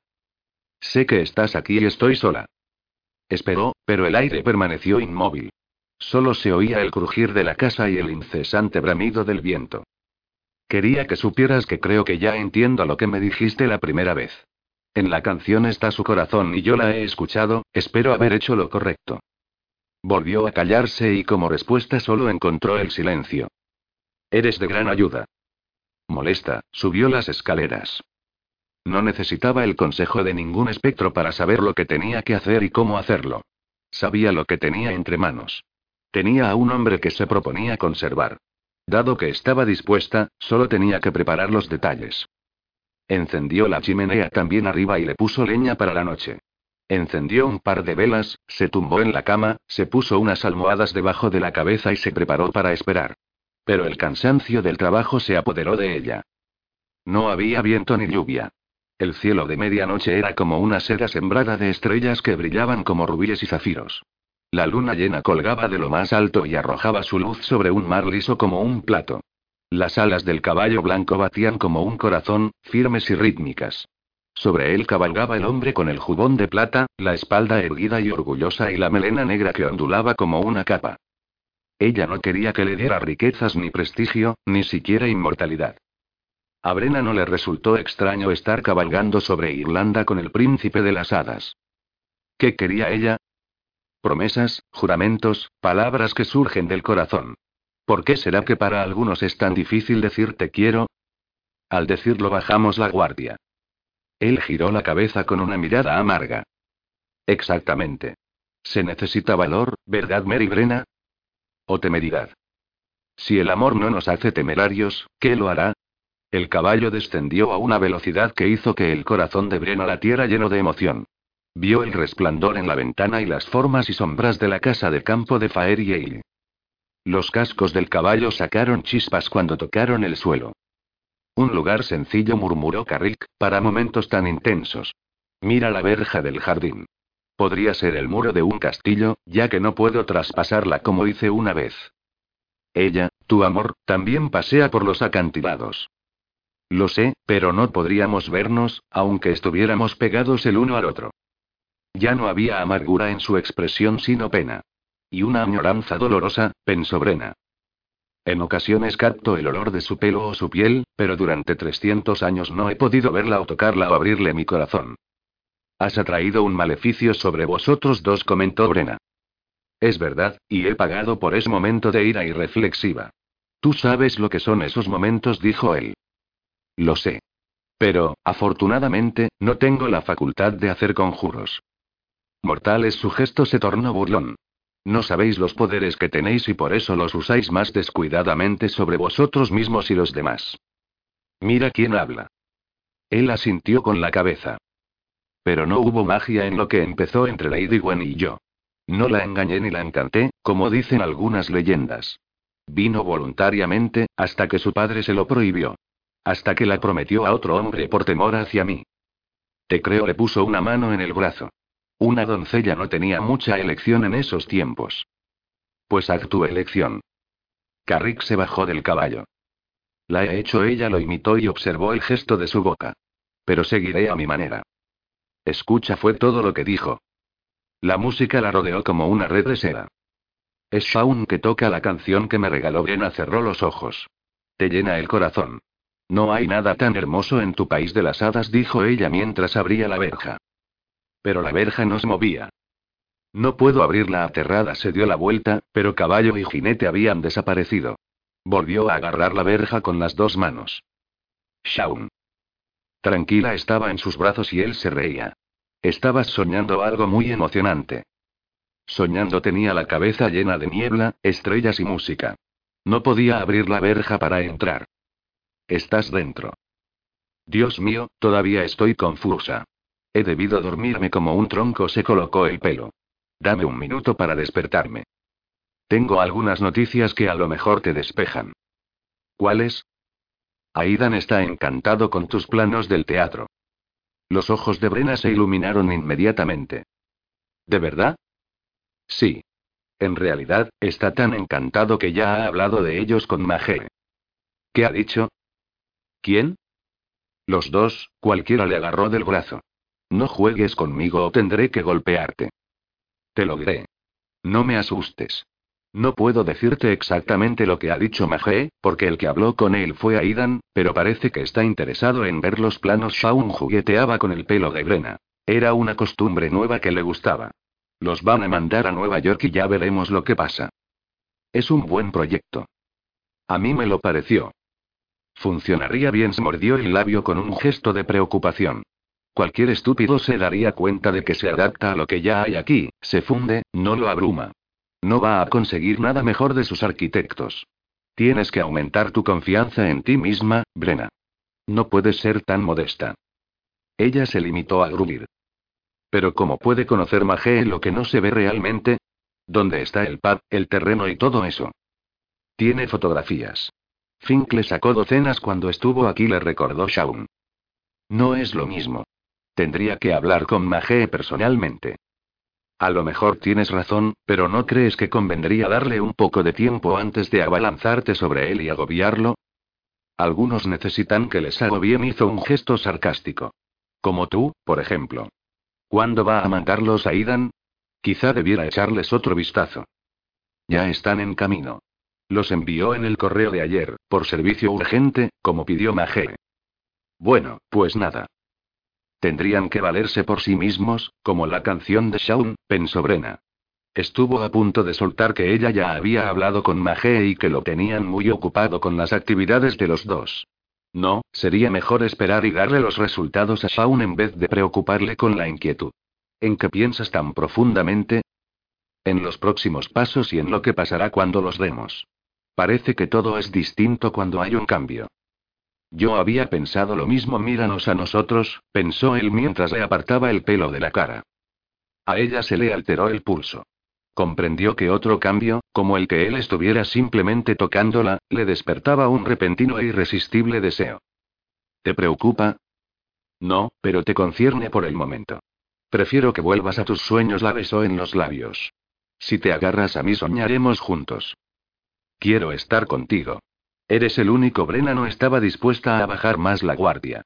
Sé que estás aquí y estoy sola. Esperó, pero el aire permaneció inmóvil. Solo se oía el crujir de la casa y el incesante bramido del viento. Quería que supieras que creo que ya entiendo lo que me dijiste la primera vez. En la canción está su corazón y yo la he escuchado, espero haber hecho lo correcto. Volvió a callarse y como respuesta solo encontró el silencio. Eres de gran ayuda. Molesta, subió las escaleras. No necesitaba el consejo de ningún espectro para saber lo que tenía que hacer y cómo hacerlo. Sabía lo que tenía entre manos. Tenía a un hombre que se proponía conservar. Dado que estaba dispuesta, solo tenía que preparar los detalles. Encendió la chimenea también arriba y le puso leña para la noche. Encendió un par de velas, se tumbó en la cama, se puso unas almohadas debajo de la cabeza y se preparó para esperar. Pero el cansancio del trabajo se apoderó de ella. No había viento ni lluvia. El cielo de medianoche era como una seda sembrada de estrellas que brillaban como rubíes y zafiros. La luna llena colgaba de lo más alto y arrojaba su luz sobre un mar liso como un plato. Las alas del caballo blanco batían como un corazón, firmes y rítmicas. Sobre él cabalgaba el hombre con el jubón de plata, la espalda erguida y orgullosa y la melena negra que ondulaba como una capa. Ella no quería que le diera riquezas ni prestigio, ni siquiera inmortalidad. A Brena no le resultó extraño estar cabalgando sobre Irlanda con el príncipe de las hadas. ¿Qué quería ella? Promesas, juramentos, palabras que surgen del corazón. ¿Por qué será que para algunos es tan difícil decir te quiero? Al decirlo bajamos la guardia. Él giró la cabeza con una mirada amarga. Exactamente. Se necesita valor, ¿verdad, Mary Brena? O temeridad. Si el amor no nos hace temerarios, ¿qué lo hará? El caballo descendió a una velocidad que hizo que el corazón de Brena latiera lleno de emoción. Vio el resplandor en la ventana y las formas y sombras de la casa de campo de Faer y Los cascos del caballo sacaron chispas cuando tocaron el suelo. Un lugar sencillo, murmuró Carrick, para momentos tan intensos. Mira la verja del jardín. Podría ser el muro de un castillo, ya que no puedo traspasarla como hice una vez. Ella, tu amor, también pasea por los acantilados. Lo sé, pero no podríamos vernos, aunque estuviéramos pegados el uno al otro. Ya no había amargura en su expresión sino pena. Y una añoranza dolorosa, pensó Brena. En ocasiones capto el olor de su pelo o su piel, pero durante 300 años no he podido verla o tocarla o abrirle mi corazón. Has atraído un maleficio sobre vosotros dos, comentó Brena. Es verdad, y he pagado por ese momento de ira irreflexiva. Tú sabes lo que son esos momentos, dijo él. Lo sé. Pero, afortunadamente, no tengo la facultad de hacer conjuros. Mortales su gesto se tornó burlón. No sabéis los poderes que tenéis y por eso los usáis más descuidadamente sobre vosotros mismos y los demás. Mira quién habla. Él asintió con la cabeza. Pero no hubo magia en lo que empezó entre Lady Gwen y yo. No la engañé ni la encanté, como dicen algunas leyendas. Vino voluntariamente, hasta que su padre se lo prohibió. Hasta que la prometió a otro hombre por temor hacia mí. Te creo le puso una mano en el brazo. Una doncella no tenía mucha elección en esos tiempos. Pues haz tu elección. Carrick se bajó del caballo. La he hecho ella lo imitó y observó el gesto de su boca. Pero seguiré a mi manera. Escucha fue todo lo que dijo. La música la rodeó como una red de seda. Es Shaun que toca la canción que me regaló Brena cerró los ojos. Te llena el corazón. No hay nada tan hermoso en tu país de las hadas, dijo ella mientras abría la verja. Pero la verja no se movía. No puedo abrirla aterrada, se dio la vuelta, pero caballo y jinete habían desaparecido. Volvió a agarrar la verja con las dos manos. Shaun. Tranquila estaba en sus brazos y él se reía. Estabas soñando algo muy emocionante. Soñando tenía la cabeza llena de niebla, estrellas y música. No podía abrir la verja para entrar. Estás dentro. Dios mío, todavía estoy confusa. He debido dormirme como un tronco, se colocó el pelo. Dame un minuto para despertarme. Tengo algunas noticias que a lo mejor te despejan. ¿Cuáles? Aidan está encantado con tus planos del teatro. Los ojos de Brena se iluminaron inmediatamente. ¿De verdad? Sí. En realidad, está tan encantado que ya ha hablado de ellos con Magé. ¿Qué ha dicho? ¿Quién? Los dos, cualquiera le agarró del brazo. No juegues conmigo o tendré que golpearte. Te lo diré. No me asustes. No puedo decirte exactamente lo que ha dicho Magé, porque el que habló con él fue Aidan, pero parece que está interesado en ver los planos. Shaun jugueteaba con el pelo de Brena. Era una costumbre nueva que le gustaba. Los van a mandar a Nueva York y ya veremos lo que pasa. Es un buen proyecto. A mí me lo pareció. Funcionaría bien, se mordió el labio con un gesto de preocupación. Cualquier estúpido se daría cuenta de que se adapta a lo que ya hay aquí, se funde, no lo abruma. No va a conseguir nada mejor de sus arquitectos. Tienes que aumentar tu confianza en ti misma, Brena. No puedes ser tan modesta. Ella se limitó a gruñir. Pero ¿cómo puede conocer Magé lo que no se ve realmente? ¿Dónde está el pub, el terreno y todo eso? Tiene fotografías. Fink le sacó docenas cuando estuvo aquí, le recordó Shaun. No es lo mismo. Tendría que hablar con Magé personalmente. A lo mejor tienes razón, pero ¿no crees que convendría darle un poco de tiempo antes de abalanzarte sobre él y agobiarlo? Algunos necesitan que les bien, hizo un gesto sarcástico. Como tú, por ejemplo. ¿Cuándo va a mandarlos a Idan? Quizá debiera echarles otro vistazo. Ya están en camino. Los envió en el correo de ayer, por servicio urgente, como pidió Magé. Bueno, pues nada. Tendrían que valerse por sí mismos, como la canción de Shaun, pensó Brena. Estuvo a punto de soltar que ella ya había hablado con Magé y que lo tenían muy ocupado con las actividades de los dos. No, sería mejor esperar y darle los resultados a Shaun en vez de preocuparle con la inquietud. ¿En qué piensas tan profundamente? En los próximos pasos y en lo que pasará cuando los demos. Parece que todo es distinto cuando hay un cambio. Yo había pensado lo mismo, míranos a nosotros, pensó él mientras le apartaba el pelo de la cara. A ella se le alteró el pulso. Comprendió que otro cambio, como el que él estuviera simplemente tocándola, le despertaba un repentino e irresistible deseo. ¿Te preocupa? No, pero te concierne por el momento. Prefiero que vuelvas a tus sueños, la besó en los labios. Si te agarras a mí soñaremos juntos. Quiero estar contigo. Eres el único. Brena no estaba dispuesta a bajar más la guardia.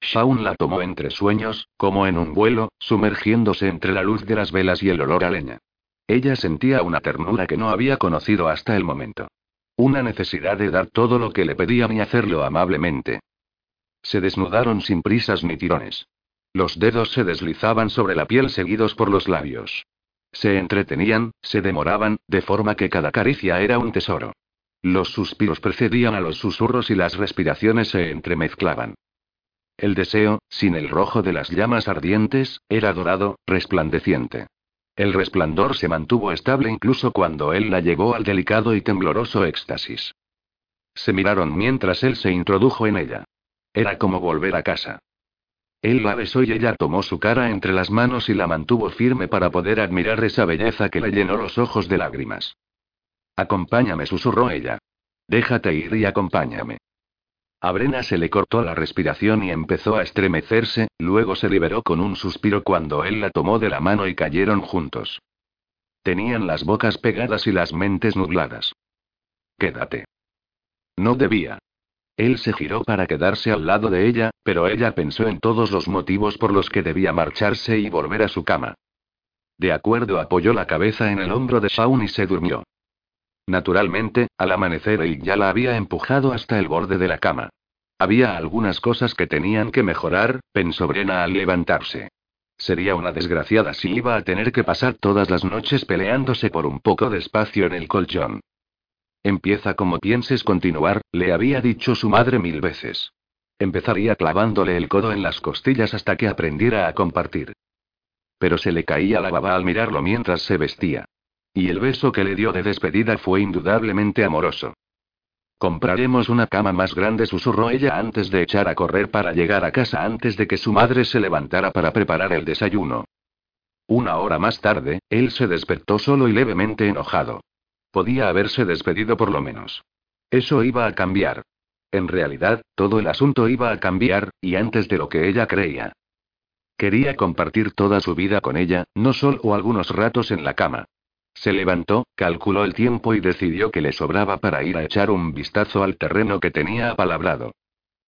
Shaun la tomó entre sueños, como en un vuelo, sumergiéndose entre la luz de las velas y el olor a leña. Ella sentía una ternura que no había conocido hasta el momento. Una necesidad de dar todo lo que le pedían y hacerlo amablemente. Se desnudaron sin prisas ni tirones. Los dedos se deslizaban sobre la piel seguidos por los labios. Se entretenían, se demoraban, de forma que cada caricia era un tesoro. Los suspiros precedían a los susurros y las respiraciones se entremezclaban. El deseo, sin el rojo de las llamas ardientes, era dorado, resplandeciente. El resplandor se mantuvo estable incluso cuando él la llevó al delicado y tembloroso éxtasis. Se miraron mientras él se introdujo en ella. Era como volver a casa. Él la besó y ella tomó su cara entre las manos y la mantuvo firme para poder admirar esa belleza que le llenó los ojos de lágrimas. Acompáñame, susurró ella. Déjate ir y acompáñame. A Brena se le cortó la respiración y empezó a estremecerse, luego se liberó con un suspiro cuando él la tomó de la mano y cayeron juntos. Tenían las bocas pegadas y las mentes nubladas. Quédate. No debía. Él se giró para quedarse al lado de ella, pero ella pensó en todos los motivos por los que debía marcharse y volver a su cama. De acuerdo, apoyó la cabeza en el hombro de Shaun y se durmió. Naturalmente, al amanecer él ya la había empujado hasta el borde de la cama. Había algunas cosas que tenían que mejorar, pensó Brena al levantarse. Sería una desgraciada si iba a tener que pasar todas las noches peleándose por un poco de espacio en el colchón. Empieza como pienses continuar, le había dicho su madre mil veces. Empezaría clavándole el codo en las costillas hasta que aprendiera a compartir. Pero se le caía la baba al mirarlo mientras se vestía. Y el beso que le dio de despedida fue indudablemente amoroso. Compraremos una cama más grande, susurró ella antes de echar a correr para llegar a casa antes de que su madre se levantara para preparar el desayuno. Una hora más tarde, él se despertó solo y levemente enojado. Podía haberse despedido por lo menos. Eso iba a cambiar. En realidad, todo el asunto iba a cambiar, y antes de lo que ella creía. Quería compartir toda su vida con ella, no solo algunos ratos en la cama. Se levantó, calculó el tiempo y decidió que le sobraba para ir a echar un vistazo al terreno que tenía apalabrado.